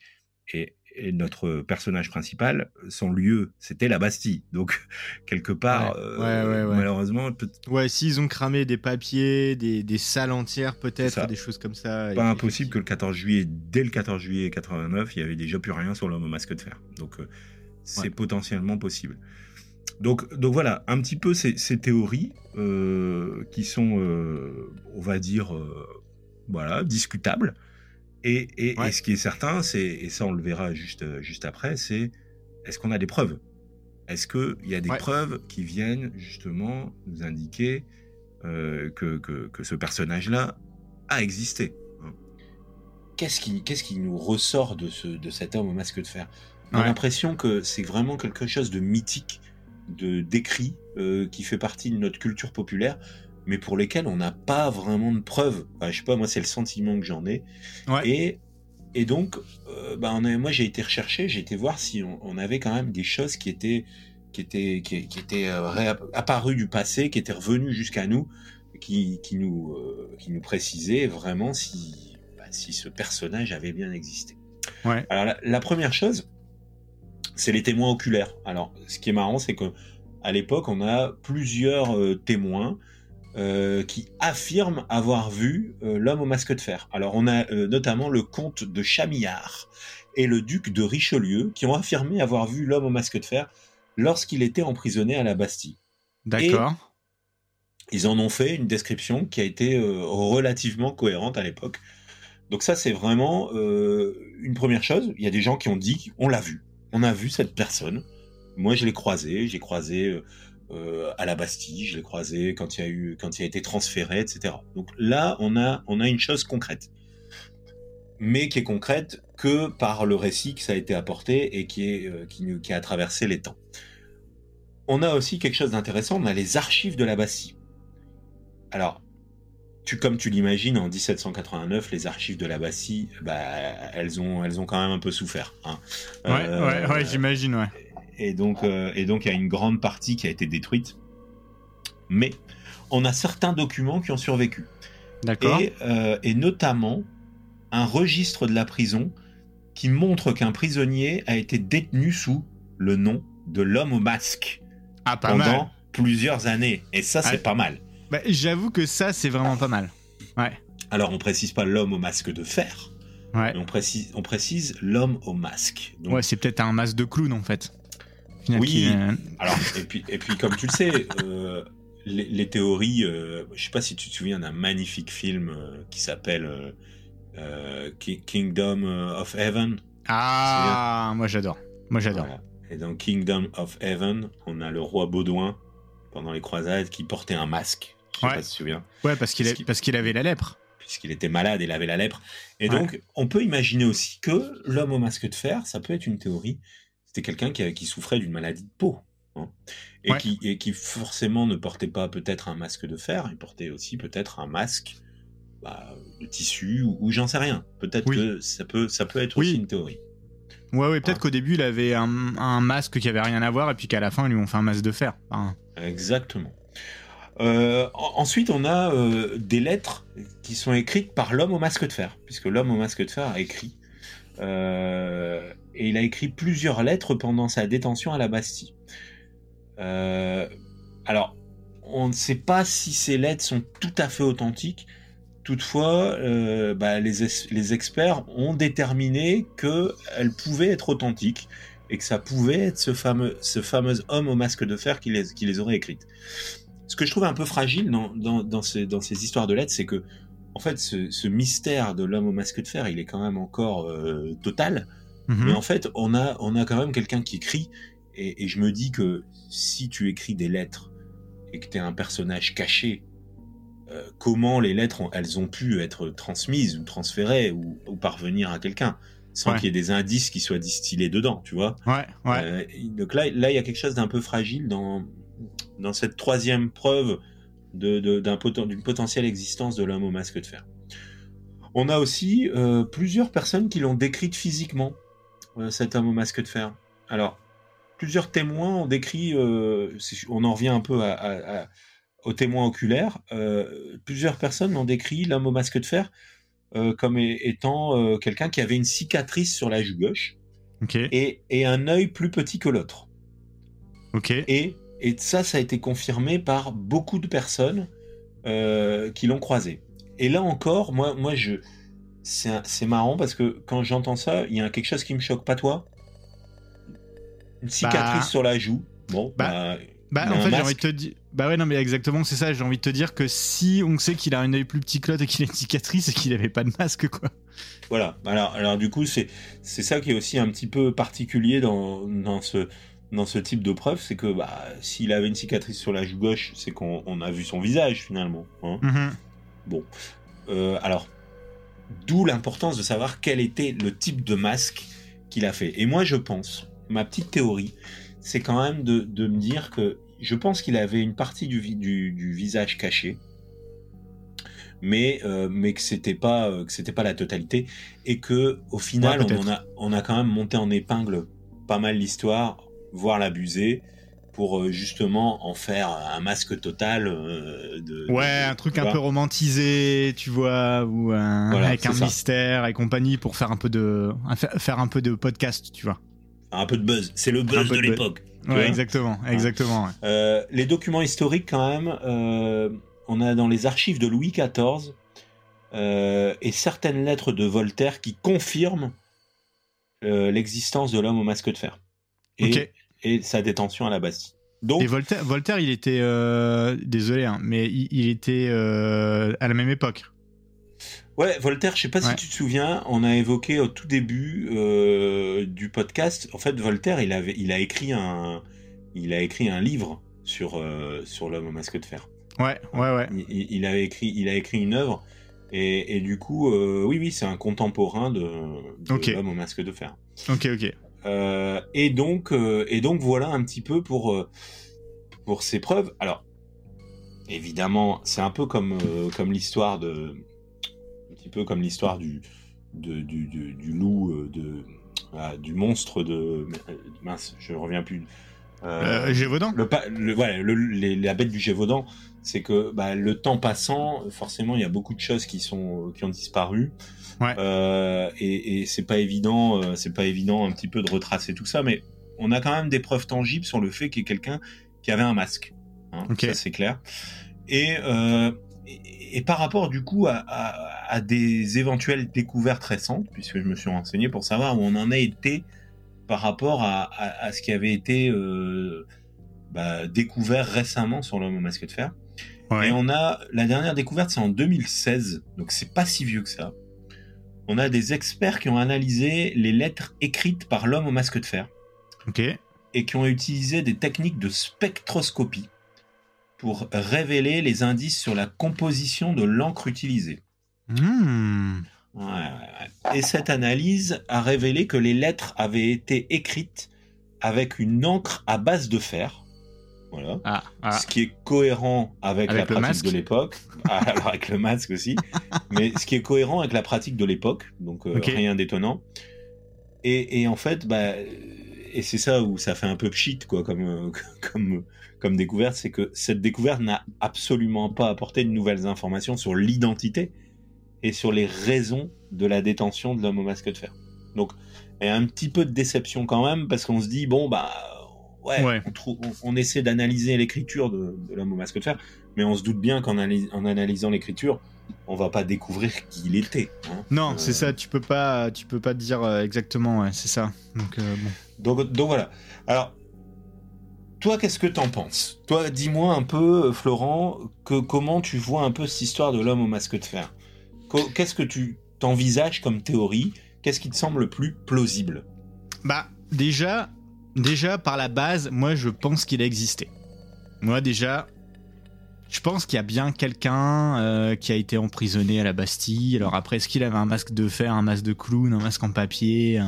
Et, notre personnage principal, son lieu, c'était la Bastille. Donc, quelque part, euh, malheureusement. Ouais, s'ils ont cramé des papiers, des, des salles entières, peut-être, des choses comme ça. Pas impossible que le 14 juillet, dès le 14 juillet 89, il y avait déjà plus rien sur l'homme au masque de fer. Donc, c'est potentiellement possible. Donc, donc voilà, un petit peu ces, théories euh, qui sont, euh, on va dire, euh, voilà, discutables. Et, ce qui est certain, c'est, et ça on le verra juste, juste après, c'est est-ce qu'on a des preuves? Est-ce qu'il y a des preuves qui viennent justement nous indiquer que, que, ce personnage-là a existé? Qu'est-ce qui, qu'est-ce qui nous ressort de, ce, de cet homme au masque de fer? On a l'impression que c'est vraiment quelque chose de mythique de d'écrits euh, qui fait partie de notre culture populaire, mais pour lesquels on n'a pas vraiment de preuves. Enfin, je sais pas, moi c'est le sentiment que j'en ai. Et et donc, euh, bah, on moi j'ai été rechercher, j'ai été voir si on, avait quand même des choses qui étaient qui étaient qui, étaient euh, apparues du passé, qui étaient revenues jusqu'à nous, qui, qui nous qui nous précisaient vraiment si bah, si ce personnage avait bien existé. Ouais. Alors la première chose, c'est les témoins oculaires. Alors, ce qui est marrant, c'est que à l'époque, on a plusieurs euh, témoins euh, qui affirment avoir vu euh, l'homme au masque de fer. Alors, on a notamment le comte de Chamillard et le duc de Richelieu qui ont affirmé avoir vu l'homme au masque de fer lorsqu'il était emprisonné à la Bastille. D'accord. Ils en ont fait une description qui a été relativement cohérente à l'époque. Donc ça, c'est vraiment une première chose. Il y a des gens qui ont dit, on l'a vu on a vu cette personne. Moi, je l'ai croisé, j'ai croisé euh, euh, à la Bastille, je l'ai croisé quand il a été transféré, etc. Donc là, on a, une chose concrète, mais qui est concrète que par le récit que ça a été apporté et qui euh, qui a traversé les temps. on a aussi quelque chose d'intéressant, on a les archives de la Bastille. Alors, tu, comme tu l'imagines, en 1789, les archives de la Bastille, bah, elles ont, elles ont quand même un peu souffert. Hein. Ouais, ouais, ouais j'imagine, ouais. Et donc, et donc, il y a une grande partie qui a été détruite. Mais on a certains documents qui ont survécu. D'accord. et, notamment un registre de la prison qui montre qu'un prisonnier a été détenu sous le nom de l'homme au masque ah, pendant plusieurs années. Et ça, c'est ah. pas mal. Bah, J'avoue que ça, c'est vraiment pas mal. Ouais. Alors, on précise pas l'homme au masque de fer. Ouais. Mais on précise, on précise l'homme au masque. ouais, c'est peut-être un masque de clown en fait. oui. Alors, et puis, et puis, comme tu le sais, euh, les, théories. Euh, je sais pas si tu te souviens d'un magnifique film euh, qui s'appelle euh, Kingdom of Heaven. Ah, moi j'adore. Moi j'adore. Et dans Kingdom of Heaven, on a le roi Baudouin pendant les croisades qui portait un masque. Je sais ouais. pas si tu te souviens. Ouais, parce qu'il parce qu'il avait la lèpre. Puisqu'il était malade, il avait la lèpre. Et donc, on peut imaginer aussi que l'homme au masque de fer, ça peut être une théorie. C'était quelqu'un qui, qui souffrait d'une maladie de peau. Hein, et, qui, et qui forcément ne portait pas peut-être un masque de fer, il portait aussi peut-être un masque bah, de tissu ou, j'en sais rien. Peut-être que ça peut, ça peut être aussi une théorie. Ouais, ouais peut-être qu'au début il avait un, masque qui avait rien à voir et puis qu'à la fin ils lui ont fait un masque de fer. Exactement. Euh, ensuite, on a euh, des lettres qui sont écrites par l'homme au masque de fer, puisque l'homme au masque de fer a écrit. Euh, et il a écrit plusieurs lettres pendant sa détention à la Bastille. Alors, on ne sait pas si ces lettres sont tout à fait authentiques. Toutefois, bah, les, experts ont déterminé qu'elles pouvaient être authentiques et que ça pouvait être ce fameux, ce fameux homme au masque de fer qui les aurait écrites. Ce que je trouve un peu fragile dans, dans, ces, histoires de lettres, c'est que, en fait, ce, mystère de l'homme au masque de fer, il est quand même encore euh, total. Mhm. Mais en fait, on a, on a quand même quelqu'un qui écrit et, je me dis que si tu écris des lettres et que tu es un personnage caché, euh, comment les lettres, elles ont pu être transmises ou transférées ou, parvenir à quelqu'un sans qu'il y ait des indices qui soient distillés dedans, tu vois? Ouais, ouais. Euh, donc là, là, il y a quelque chose d'un peu fragile dans, dans cette troisième preuve d'une de, potentielle existence de l'homme au masque de fer. On a aussi euh, plusieurs personnes qui l'ont décrite physiquement, cet homme au masque de fer. Alors, plusieurs témoins ont décrit, euh, on en revient un peu aux témoins oculaires, euh, plusieurs personnes ont décrit l'homme au masque de fer euh, comme étant quelqu'un qui avait une cicatrice sur la joue gauche et, un œil plus petit que l'autre. Et, et, ça, ça a été confirmé par beaucoup de personnes qui l'ont croisé. Et là encore, moi, moi je, c'est marrant parce que quand j'entends ça, il y a quelque chose qui me choque, pas toi? Une cicatrice bah. sur la joue. Bon, bah, bah, bah en fait, j'ai envie de te dire. Bah ouais, non, mais exactement, c'est ça. J'ai envie de te dire que si on sait qu'il a un œil plus petit que l'autre et qu'il a une cicatrice, et qu'il avait pas de masque, quoi. Voilà. Alors, alors du coup, c'est c'est ça qui est aussi un petit peu particulier dans, dans ce dans ce type de preuve, c'est que bah, s'il avait une cicatrice sur la joue gauche, c'est qu'on a vu son visage finalement. Hein. Mm-hmm. Bon. Euh, alors, d'où l'importance de savoir quel était le type de masque qu'il a fait. Et moi, je pense ma petite théorie, c'est quand même de, me dire que je pense qu'il avait une partie du, du, visage caché, mais, euh, mais que c'était pas euh, que c'était pas la totalité et que au final on, a on a quand même monté en épingle pas mal l'histoire, voire l'abuser pour euh, justement en faire un masque total de ouais un truc un peu romantisé tu vois ou avec un mystère et compagnie pour faire un peu de faire un peu de podcast tu vois. Un peu de buzz. C'est le buzz de, l'époque. Ouais, exactement, exactement. Euh, les documents historiques, quand même, euh, on a dans les archives de Louis XIV euh, et certaines lettres de Voltaire qui confirment l'existence de l'homme au masque de fer. Et, et, sa détention à la Bastille. Donc, et Voltaire, Voltaire, il était désolé, hein, mais il était à la même époque. Ouais, Voltaire, je sais pas si tu te souviens, on a évoqué au tout début euh, du podcast. En fait, Voltaire, il avait, il a écrit un, il a écrit un livre sur euh, sur l'homme au masque de fer. Ouais, ouais, ouais. Il, a écrit, il a écrit une œuvre et, et du coup, euh, oui, oui, c'est un contemporain de, l'homme au masque de fer. Ok, ok. Et donc, et donc voilà un petit peu pour pour ses preuves. Alors, évidemment, c'est un peu comme, euh, comme l'histoire de. Un petit peu comme l'histoire du, du, du, loup, euh, de, ah, du monstre de. Mince, je ne reviens plus. Euh, Gévaudan le, le, La bête du Gévaudan, c'est que bah, le temps passant, forcément, il y a beaucoup de choses qui, sont, qui ont disparu. Euh, et, et c'est pas évident, euh, c'est pas évident un petit peu de retracer tout ça, mais on a quand même des preuves tangibles sur le fait qu'il y ait quelqu'un qui avait un masque. Hein, Ça c'est clair. Et, euh, et, par rapport du coup à, à, des éventuelles découvertes récentes, puisque je me suis renseigné pour savoir où on en a été par rapport à, à ce qui avait été bah, découvert récemment sur l'homme au masque de fer. Et on a la dernière découverte, c'est en 2016, donc c'est pas si vieux que ça on a des experts qui ont analysé les lettres écrites par l'homme au masque de fer. Ok. Et qui ont utilisé des techniques de spectroscopie pour révéler les indices sur la composition de l'encre utilisée. Hmm. Et cette analyse a révélé que les lettres avaient été écrites avec une encre à base de fer, voilà. Ah, ah. Ce qui est cohérent avec, la pratique de l'époque. Ah, alors avec le masque aussi. mais ce qui est cohérent avec la pratique de l'époque. Donc euh, rien d'étonnant. Et, en fait, bah, et c'est ça où ça fait un peu pchit, quoi, comme, euh, comme, comme découverte, c'est que cette découverte n'a absolument pas apporté de nouvelles informations sur l'identité et sur les raisons de la détention de l'homme au masque de fer. Donc, a un petit peu de déception quand même, parce qu'on se dit, bon, bah, ouais, On, essaie d'analyser l'écriture de, l'homme au masque de fer, mais on se doute bien qu'en en analysant l'écriture, on va pas découvrir qui il était. Hein. Non, euh, c'est ça. Tu peux pas, tu peux pas dire euh, exactement. c'est ça. Donc, euh, donc, donc voilà. Alors, toi, qu'est-ce que t'en penses? Toi, dis-moi un peu, Florent, que comment tu vois un peu cette histoire de l'homme au masque de fer? Qu'est-ce que tu t'envisages comme théorie? Qu'est-ce qui te semble le plus plausible? Bah, déjà, Déjà, par la base, moi, je pense qu'il a existé. Moi, déjà, je pense qu'il y a bien quelqu'un euh, qui a été emprisonné à la Bastille. Alors après, est-ce qu'il avait un masque de fer, un masque de clown, un masque en papier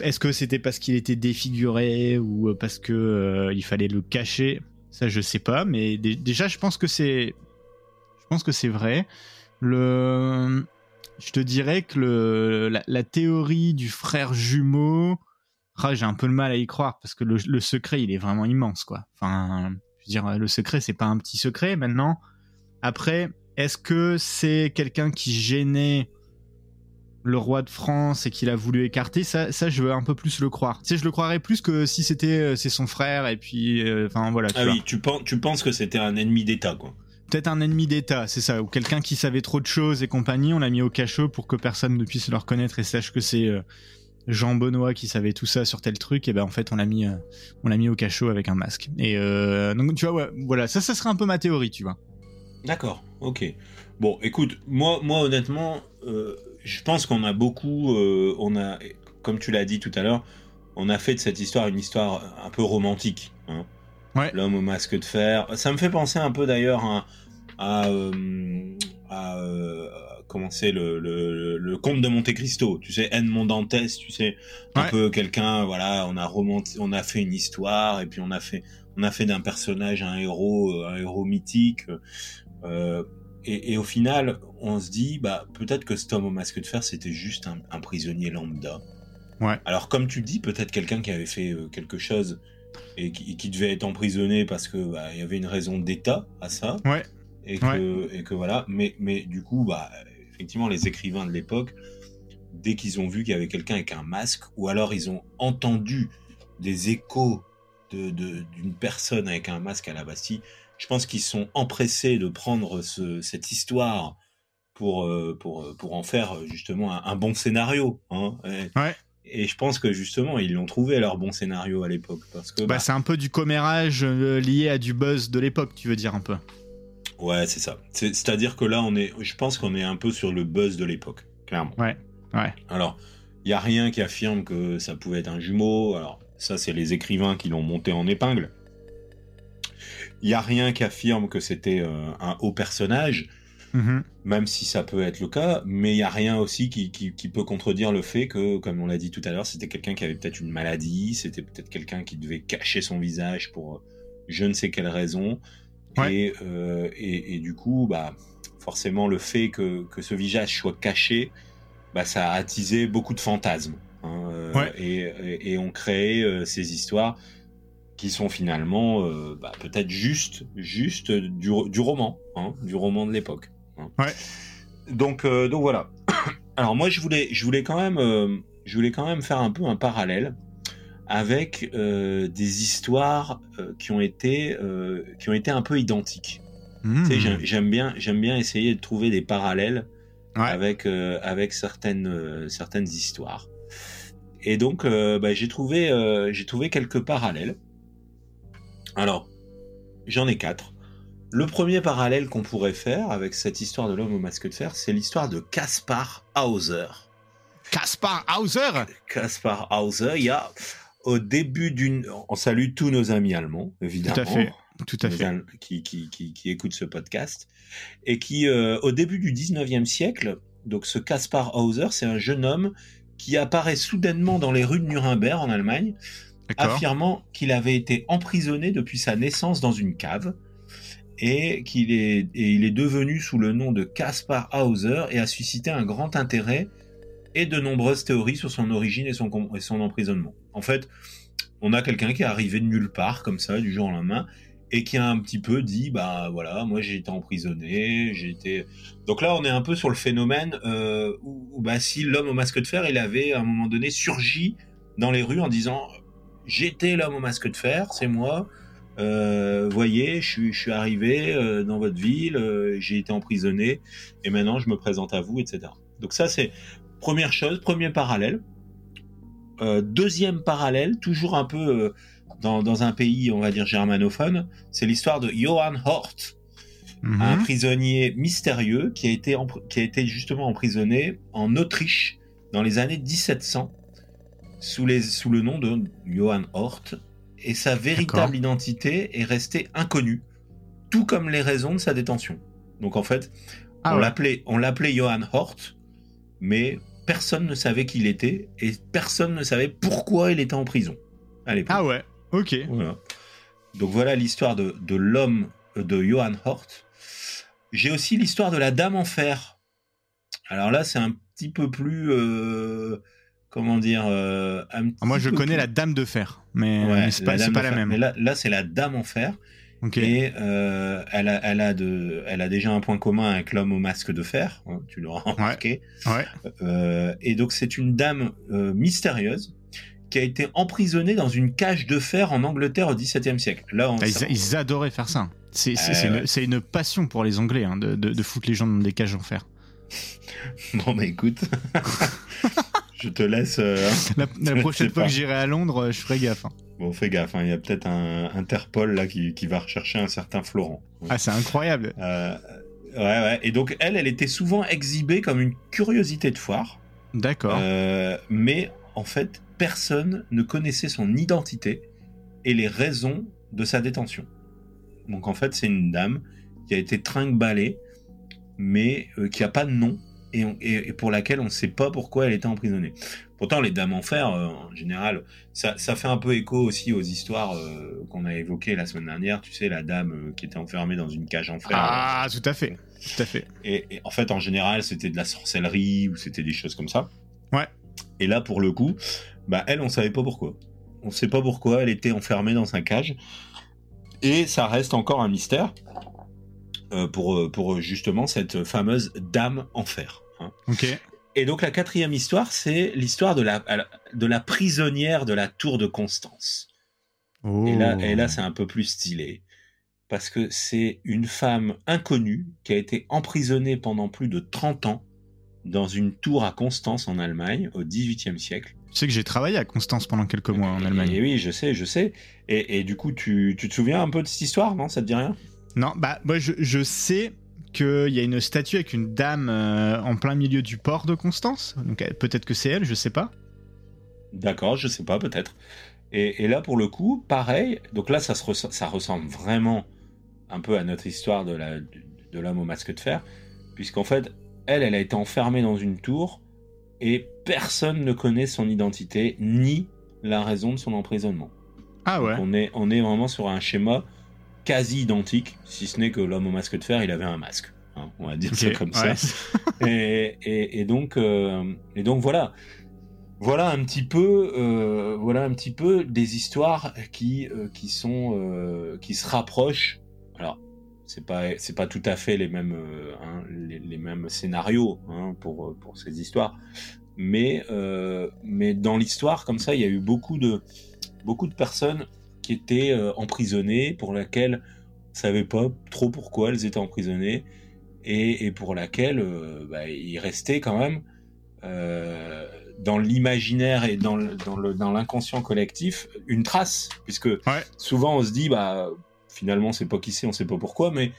Est-ce que c'était parce qu'il était défiguré ou parce que euh, il fallait le cacher? Ça, je sais pas. Mais déjà, je pense que c'est, je pense que c'est vrai. Je te dirais que le, la théorie du frère jumeau ah, j'ai un peu de mal à y croire parce que le, secret, il est vraiment immense, quoi. Enfin, je veux dire, le secret, c'est pas un petit secret maintenant. Après, est-ce que c'est quelqu'un qui gênait le roi de France et qu'il a voulu écarter? Ça, ça, je veux un peu plus le croire. Tu sais, je le croirais plus que si c'était euh, c'est son frère et puis, euh, enfin voilà. ah oui, tu penses, tu penses que c'était un ennemi d'État, quoi. Peut-être un ennemi d'État, c'est ça, ou quelqu'un qui savait trop de choses et compagnie, on l'a mis au cachot pour que personne ne puisse le reconnaître et sache que c'est euh, Jean Benoît qui savait tout ça sur tel truc, et ben en fait on l'a mis, euh, on l'a mis au cachot avec un masque. Et euh, donc tu vois, voilà, ça, ça serait un peu ma théorie, tu vois. D'accord, ok. Bon, écoute, moi, moi honnêtement, euh, je pense qu'on a beaucoup, on a, comme tu l'as dit tout à l'heure, on a fait de cette histoire une histoire un peu romantique. Hein. Ouais. L'homme au masque de fer. Ça me fait penser un peu d'ailleurs à, à, à comment c'est le, le, le, comte de Monte Cristo, tu sais, Edmond Dantès, tu sais, un peu quelqu'un, voilà, on a remonté, on a fait une histoire et puis on a fait, on a fait d'un personnage un héros, un héros mythique. Euh, et, et, au final, on se dit, bah peut-être que cet homme au masque de fer, c'était juste un, un, prisonnier lambda. Ouais. Alors comme tu dis, peut-être quelqu'un qui avait fait euh, quelque chose et qui, qui, devait être emprisonné parce que bah, il y avait une raison d'État à ça. Ouais. Et que, et que voilà. Mais, mais du coup, bah effectivement, les écrivains de l'époque, dès qu'ils ont vu qu'il y avait quelqu'un avec un masque, ou alors ils ont entendu des échos d'une de, personne avec un masque à la Bastille, je pense qu'ils sont empressés de prendre ce, cette histoire pour, euh, pour, pour en faire justement un, bon scénario. Hein. Et, je pense que justement, ils l'ont trouvé leur bon scénario à l'époque. parce que bah, bah, C'est un peu du commérage euh, lié à du buzz de l'époque, tu veux dire un peu Ouais, c'est ça. C'est-à-dire que là, on est, je pense qu'on est un peu sur le buzz de l'époque, clairement. Ouais, ouais. Alors, il y a rien qui affirme que ça pouvait être un jumeau. Alors, ça, c'est les écrivains qui l'ont monté en épingle. Il y a rien qui affirme que c'était euh, un haut personnage, mm-hmm. même si ça peut être le cas. Mais il y a rien aussi qui, qui, qui peut contredire le fait que, comme on l'a dit tout à l'heure, c'était quelqu'un qui avait peut-être une maladie, c'était peut-être quelqu'un qui devait cacher son visage pour je ne sais quelle raison. Et, et, du coup, bah, forcément, le fait que, que ce visage soit caché, bah, ça a attisé beaucoup de fantasmes. Hein, et, et, on crée ces histoires qui sont finalement bah, peut-être juste, juste du, du roman, hein, du roman de l'époque. Hein. Ouais. Donc, donc voilà. Alors moi, je voulais, je voulais quand même, je voulais quand même faire un peu un parallèle avec euh, des histoires euh, qui ont été euh, qui ont été un peu identiques. Mmh. j'aime bien j'aime bien essayer de trouver des parallèles avec avec certaines certaines histoires. Et donc bah, j'ai trouvé j'ai trouvé quelques parallèles. Alors j'en ai quatre. Le premier parallèle qu'on pourrait faire avec cette histoire de l'homme au masque de fer, c'est l'histoire de Caspar Hauser. Caspar Hauser? Caspar Hauser, il y a au début d'une... On salue tous nos amis allemands, évidemment. Tout à fait. Tout à fait. Qui, qui, qui, qui, écoutent ce podcast. Et qui, euh, au début du 19e siècle, donc ce Caspar Hauser, c'est un jeune homme qui apparaît soudainement dans les rues de Nuremberg, en Allemagne, affirmant qu'il avait été emprisonné depuis sa naissance dans une cave et qu'il est, et il est devenu sous le nom de Caspar Hauser et a suscité un grand intérêt et de nombreuses théories sur son origine et son, et son emprisonnement. En fait, on a quelqu'un qui est arrivé de nulle part, comme ça, du jour au lendemain, et qui a un petit peu dit, bah voilà, moi j'ai été emprisonné, j'ai été... Donc là, on est un peu sur le phénomène euh, où, bah, si l'homme au masque de fer, il avait à un moment donné surgi dans les rues en disant, j'étais l'homme au masque de fer, c'est moi, euh, voyez, je suis, je suis arrivé euh, dans votre ville, j'ai été emprisonné, et maintenant je me présente à vous, etc. Donc ça, c'est Première chose, premier parallèle. Euh, deuxième parallèle, toujours un peu euh, dans, un pays, on va dire, germanophone, c'est l'histoire de Johann Hort, mhm. un prisonnier mystérieux qui a, été qui a été justement emprisonné en Autriche dans les années 1700 sous, les, sous le nom de Johann Hort, et sa véritable identité est restée inconnue, tout comme les raisons de sa détention. Donc en fait, ah on l'appelait on l'appelait Johann Hort, mais personne ne savait qui il était et personne ne savait pourquoi il était en prison. ah ouais, ok. Donc voilà l'histoire de, l'homme de Johann Hort. J'ai aussi l'histoire de la Dame en fer. Alors là, c'est un petit peu plus. Euh, comment dire euh, ah, Moi, je connais la Dame de fer, mais, c'est pas, la, même. Mais là, là c'est la Dame en fer. Et euh, elle, a, elle, a de, elle a déjà un point commun avec l'homme au masque de fer, hein, tu l'auras remarqué. Ouais. Euh, et donc c'est une dame euh, mystérieuse qui a été emprisonnée dans une cage de fer en Angleterre au XVIIe siècle. Là, ah, ils, adoraient faire ça. C'est une, une, passion pour les Anglais hein, de, de, de, foutre les gens dans des cages en fer. bon bah écoute, je te laisse. Euh, la, prochaine fois que j'irai à Londres, je ferai gaffe. Hein. Bon, fais gaffe, hein, il y a peut-être un Interpol là qui, va rechercher un certain Florent. Ah, c'est incroyable. Euh, ouais, ouais. Et donc elle, elle était souvent exhibée comme une curiosité de foire. D'accord. Euh, mais en fait, personne ne connaissait son identité et les raisons de sa détention. Donc en fait, c'est une dame qui a été trinque-ballée, mais euh, qui a pas de nom et, et, pour laquelle on ne sait pas pourquoi elle était emprisonnée. Pourtant, les dames en fer, euh, en général, ça, fait un peu écho aussi aux histoires euh, qu'on a évoquées la semaine dernière. Tu sais, la dame euh, qui était enfermée dans une cage en fer. Ah, tout à fait. Tout à fait. Et, en fait, en général, c'était de la sorcellerie ou c'était des choses comme ça. Ouais. Et là, pour le coup, bah, elle, on savait pas pourquoi. On sait pas pourquoi elle était enfermée dans sa cage. Et ça reste encore un mystère pour, pour justement cette fameuse dame en fer. Hein. Ok. Et donc la quatrième histoire, c'est l'histoire de la, de la prisonnière de la tour de Constance. Et là, et là oh. c'est un peu plus stylé. Parce que c'est une femme inconnue qui a été emprisonnée pendant plus de 30 ans dans une tour à Constance en Allemagne au XVIIIe siècle. Tu sais que j'ai travaillé à Constance pendant quelques mois en Allemagne. Et oui, je sais, je sais. Et, du coup, tu, tu, te souviens un peu de cette histoire, non Ça te dit rien? Non, bah moi je, je sais qu'il y a une statue avec une dame euh, en plein milieu du port de Constance. Donc peut-être que c'est elle, je sais pas. D'accord, je sais pas, peut-être. Et, là, pour le coup, pareil. Donc là, ça, ça ressemble vraiment un peu à notre histoire de l'homme au masque de fer, puisqu'en fait, elle, elle a été enfermée dans une tour et personne ne connaît son identité ni la raison de son emprisonnement. Ah ouais. on est, on est vraiment sur un schéma quasi identiques, si ce n'est que l'homme au masque de fer, il avait un masque. Hein, on va dire ça comme ça. et, donc, et donc voilà voilà un petit peu, euh, voilà un petit peu des histoires qui euh, qui sont euh, qui se rapprochent. Alors c'est pas c'est pas tout à fait les mêmes hein, les, mêmes scénarios hein, pour pour ces histoires, mais mais dans l'histoire comme ça il y a eu beaucoup de beaucoup de personnes qui étaient emprisonnées pour laquelle on savait pas trop pourquoi elles étaient emprisonnées et, et pour laquelle bah, il restait quand même dans l'imaginaire et dans, dans l'inconscient collectif une trace, puisque souvent on se dit bah finalement c'est pas qui c'est, on sait pas pourquoi, mais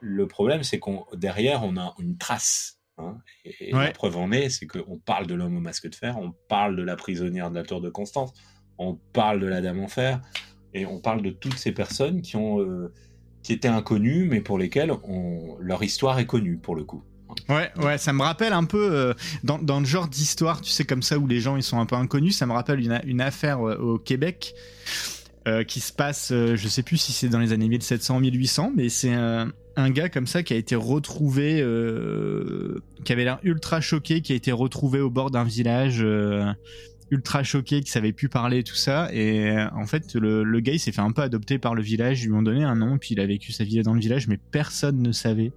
le problème c'est qu'on derrière on a une trace. Hein, et, la preuve en est, c'est qu'on parle de l'homme au masque de fer, on parle de la prisonnière de la tour de Constance, on parle de la dame en fer, et on parle de toutes ces personnes qui ont euh, qui étaient inconnues, mais pour lesquelles leur histoire est connue pour le coup. Ouais, ouais, ça me rappelle un peu euh, dans, dans, le genre d'histoire, tu sais, comme ça où les gens ils sont un peu inconnus. Ça me rappelle une, affaire euh, au Québec qui se passe, je sais plus si c'est dans les années 1700, 1800, mais c'est un, gars comme ça qui a été retrouvé, qui avait l'air ultra choqué, qui a été retrouvé au bord d'un village. Ultra choqué qui savait plus parler tout ça et en fait le, le gars il s'est fait un peu adopter par le village ils lui ont donné un nom puis il a vécu sa vie dans le village mais personne ne savait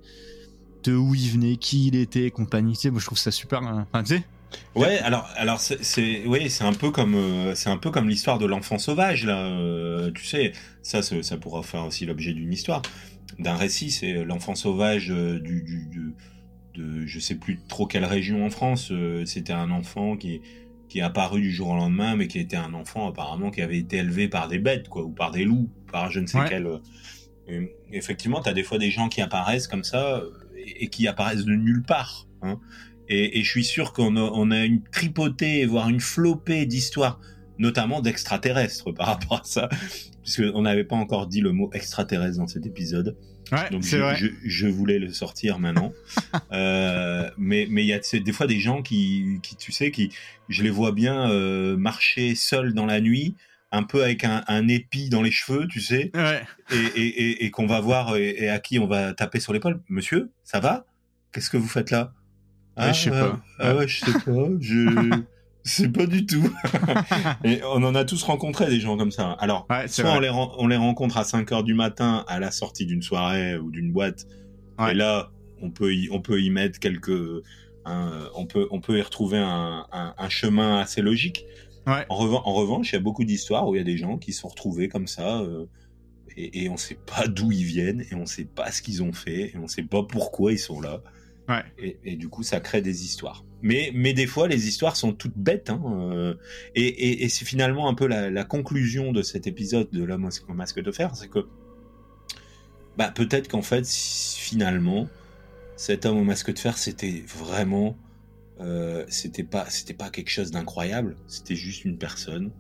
de où il venait, qui il était, compagnie. Tu sais, moi je trouve ça super. Hein. Enfin, tu sais. Ouais, alors, alors c'est, oui, c'est un peu comme, euh, c'est un peu comme l'histoire de l'enfant sauvage là. Euh, tu sais, ça, ça pourra faire aussi l'objet d'une histoire, d'un récit. C'est l'enfant sauvage euh, du, du, de, je sais plus trop quelle région en France. C'était un enfant qui qui est apparu du jour au lendemain, mais qui était un enfant apparemment qui avait été élevé par des bêtes, quoi, ou par des loups, par je ne sais quel. effectivement, tu as des fois des gens qui apparaissent comme ça, et qui apparaissent de nulle part. Hein. Et, je suis sûr qu'on a, on a une tripotée, voire une flopée d'histoires, notamment d'extraterrestres par rapport à ça, puisqu'on n'avait pas encore dit le mot extraterrestre dans cet épisode. Ouais, Donc je, je, je, voulais le sortir maintenant. euh, mais mais il y a des fois des gens qui, qui, tu sais, qui je les vois bien euh, marcher seuls dans la nuit un peu avec un, un, épi dans les cheveux, tu sais, et, et, et, qu'on va voir et, à qui on va taper sur l'épaule. Monsieur, ça va? Qu'est-ce que vous faites là? Ah, Je sais pas. Ah ouais, je sais pas. Je sais pas du tout. et on en a tous rencontré des gens comme ça. Alors, soit on les, on les rencontre à 5 heures du matin à la sortie d'une soirée ou d'une boîte, et là, on peut y, on peut y mettre quelques, on peut, on peut y retrouver un, un, un chemin assez logique. En, revanche, il y a beaucoup d'histoires où il y a des gens qui se sont retrouvés comme ça euh, et, on ne sait pas d'où ils viennent et on ne sait pas ce qu'ils ont fait et on ne sait pas pourquoi ils sont là. Et, du coup, ça crée des histoires. Mais, mais des fois, les histoires sont toutes bêtes. Hein, euh, et, c'est finalement un peu la, conclusion de cet épisode de l'homme au masque de fer, c'est que bah, peut-être qu'en fait, finalement, cet homme au masque de fer, c'était vraiment euh, c'était pas c'était pas quelque chose d'incroyable, c'était juste une personne.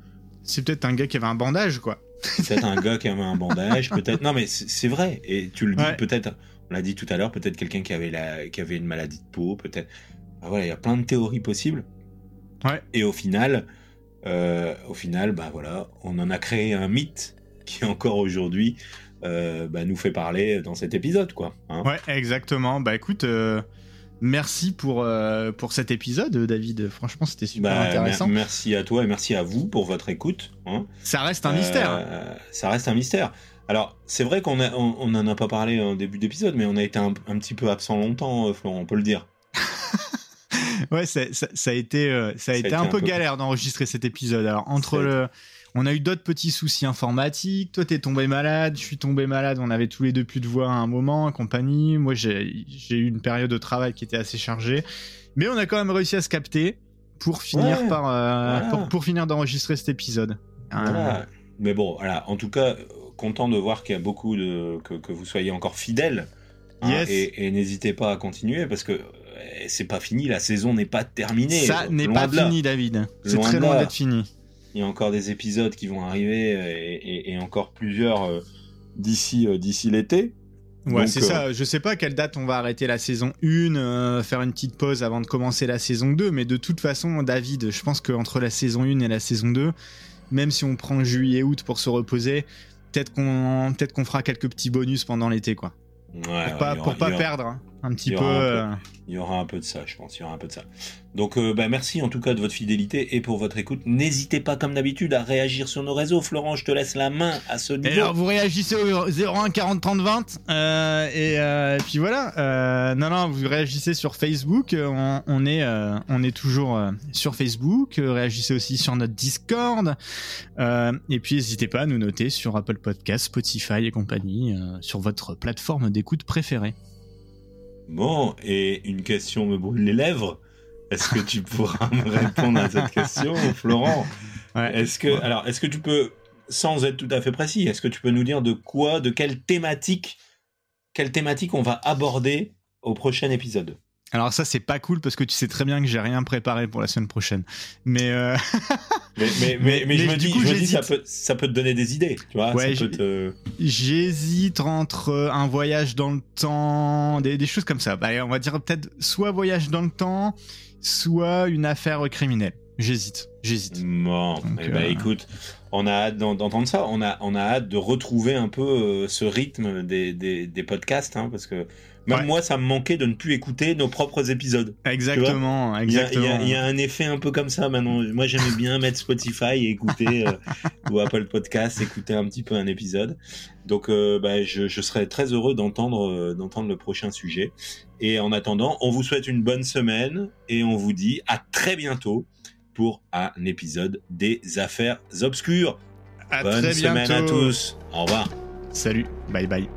C'est peut-être un gars qui avait un bandage quoi. peut-être un gars qui avait un bandage, peut-être non mais c'est vrai et tu le dis peut-être on l'a dit tout à l'heure, peut-être quelqu'un qui avait la qui avait une maladie de peau, peut-être bah voilà, il y a plein de théories possibles. Ouais. Et au final euh, au final bah voilà, on en a créé un mythe qui encore aujourd'hui euh, bah, nous fait parler dans cet épisode quoi. Hein. ouais, exactement. Bah écoute Merci pour, euh, pour cet épisode, David. Franchement, c'était super bah, intéressant. Merci à toi et merci à vous pour votre écoute. Hein. Ça reste un mystère. Euh, ça reste un mystère. Alors, c'est vrai qu'on on, n'en a pas parlé en début d'épisode, mais on a été un, petit peu absent longtemps, euh, Florent, on peut le dire. ouais, ça, a été, ça a été un, peu, galère d'enregistrer cet épisode. Alors, entre le. On a eu d'autres petits soucis informatiques. Toi, t'es tombé malade. Je suis tombé malade. On avait tous les deux plus de voix à un moment, compagnie. Moi, j'ai eu une période de travail qui était assez chargée. Mais on a quand même réussi à se capter pour finir par euh, pour, finir d'enregistrer cet épisode. Euh, Mais bon, voilà. En tout cas, content de voir qu'il y a beaucoup de que, vous soyez encore fidèles. Hein, et, n'hésitez pas à continuer parce que euh, c'est pas fini. La saison n'est pas terminée. Ça n'est pas fini, David. C'est très loin d'être fini il y a encore des épisodes qui vont arriver et, encore plusieurs euh, d'ici euh, d'ici l'été. Ouais, c'est ça. Euh, je sais pas à quelle date on va arrêter la saison 1, faire une petite pause avant de commencer la saison 2, mais de toute façon, David, je pense qu'entre la saison 1 et la saison 2, même si on prend juillet-août pour se reposer, peut-être qu'on fera quelques petits bonus pendant l'été, quoi. Ouais, pour pas, pour pas perdre hein, un petit peu. Il y aura un peu de ça, je pense. Il y aura un peu de ça. Donc, euh, bah, merci en tout cas de votre fidélité et pour votre écoute. N'hésitez pas, comme d'habitude, à réagir sur nos réseaux. Florent, je te laisse la main à ce niveau. Et alors, vous réagissez au 01 40 30 20. et, puis voilà. Euh, non, non, vous réagissez sur Facebook. On, est, euh, on est toujours sur Facebook. réagissez aussi sur notre Discord. et puis, n'hésitez pas à nous noter sur Apple Podcasts, Spotify et compagnie, sur votre plateforme d'écoute préférée. Bon, et une question me brûle les lèvres. Est-ce que tu pourras me répondre à cette question, Florent Est-ce que, alors, est-ce que tu peux, sans être tout à fait précis, est-ce que tu peux nous dire de quoi, de quelle thématique, quelle thématique on va aborder au prochain épisode? Alors ça c'est pas cool parce que tu sais très bien que j'ai rien préparé pour la semaine prochaine. Mais euh, mais, mais, mais, je me dis, je me dis ça, peut, ça peut te donner des idées, tu vois. J'hésite entre un voyage dans le temps, des, des choses comme ça. Bah, on va dire peut-être soit voyage dans le temps, soit une affaire criminelle. J'hésite, j'hésite. Bon, eh ben, euh, écoute, on a hâte d'entendre ça. On a, on a hâte de retrouver un peu euh, ce rythme des, des, des podcasts, hein, parce que même moi, ça me manquait de ne plus écouter nos propres épisodes. Exactement, exactement. Il y, a un effet un peu comme ça maintenant. Moi, j'aimais bien mettre Spotify et écouter euh, ou Apple Podcast, écouter un petit peu un épisode. Donc, euh, bah, je, je, serais très heureux d'entendre euh, d'entendre le prochain sujet. Et en attendant, on vous souhaite une bonne semaine et on vous dit à très bientôt pour un épisode des Affaires obscures. À bonne très semaine à tous. Au revoir. Salut. Bye bye.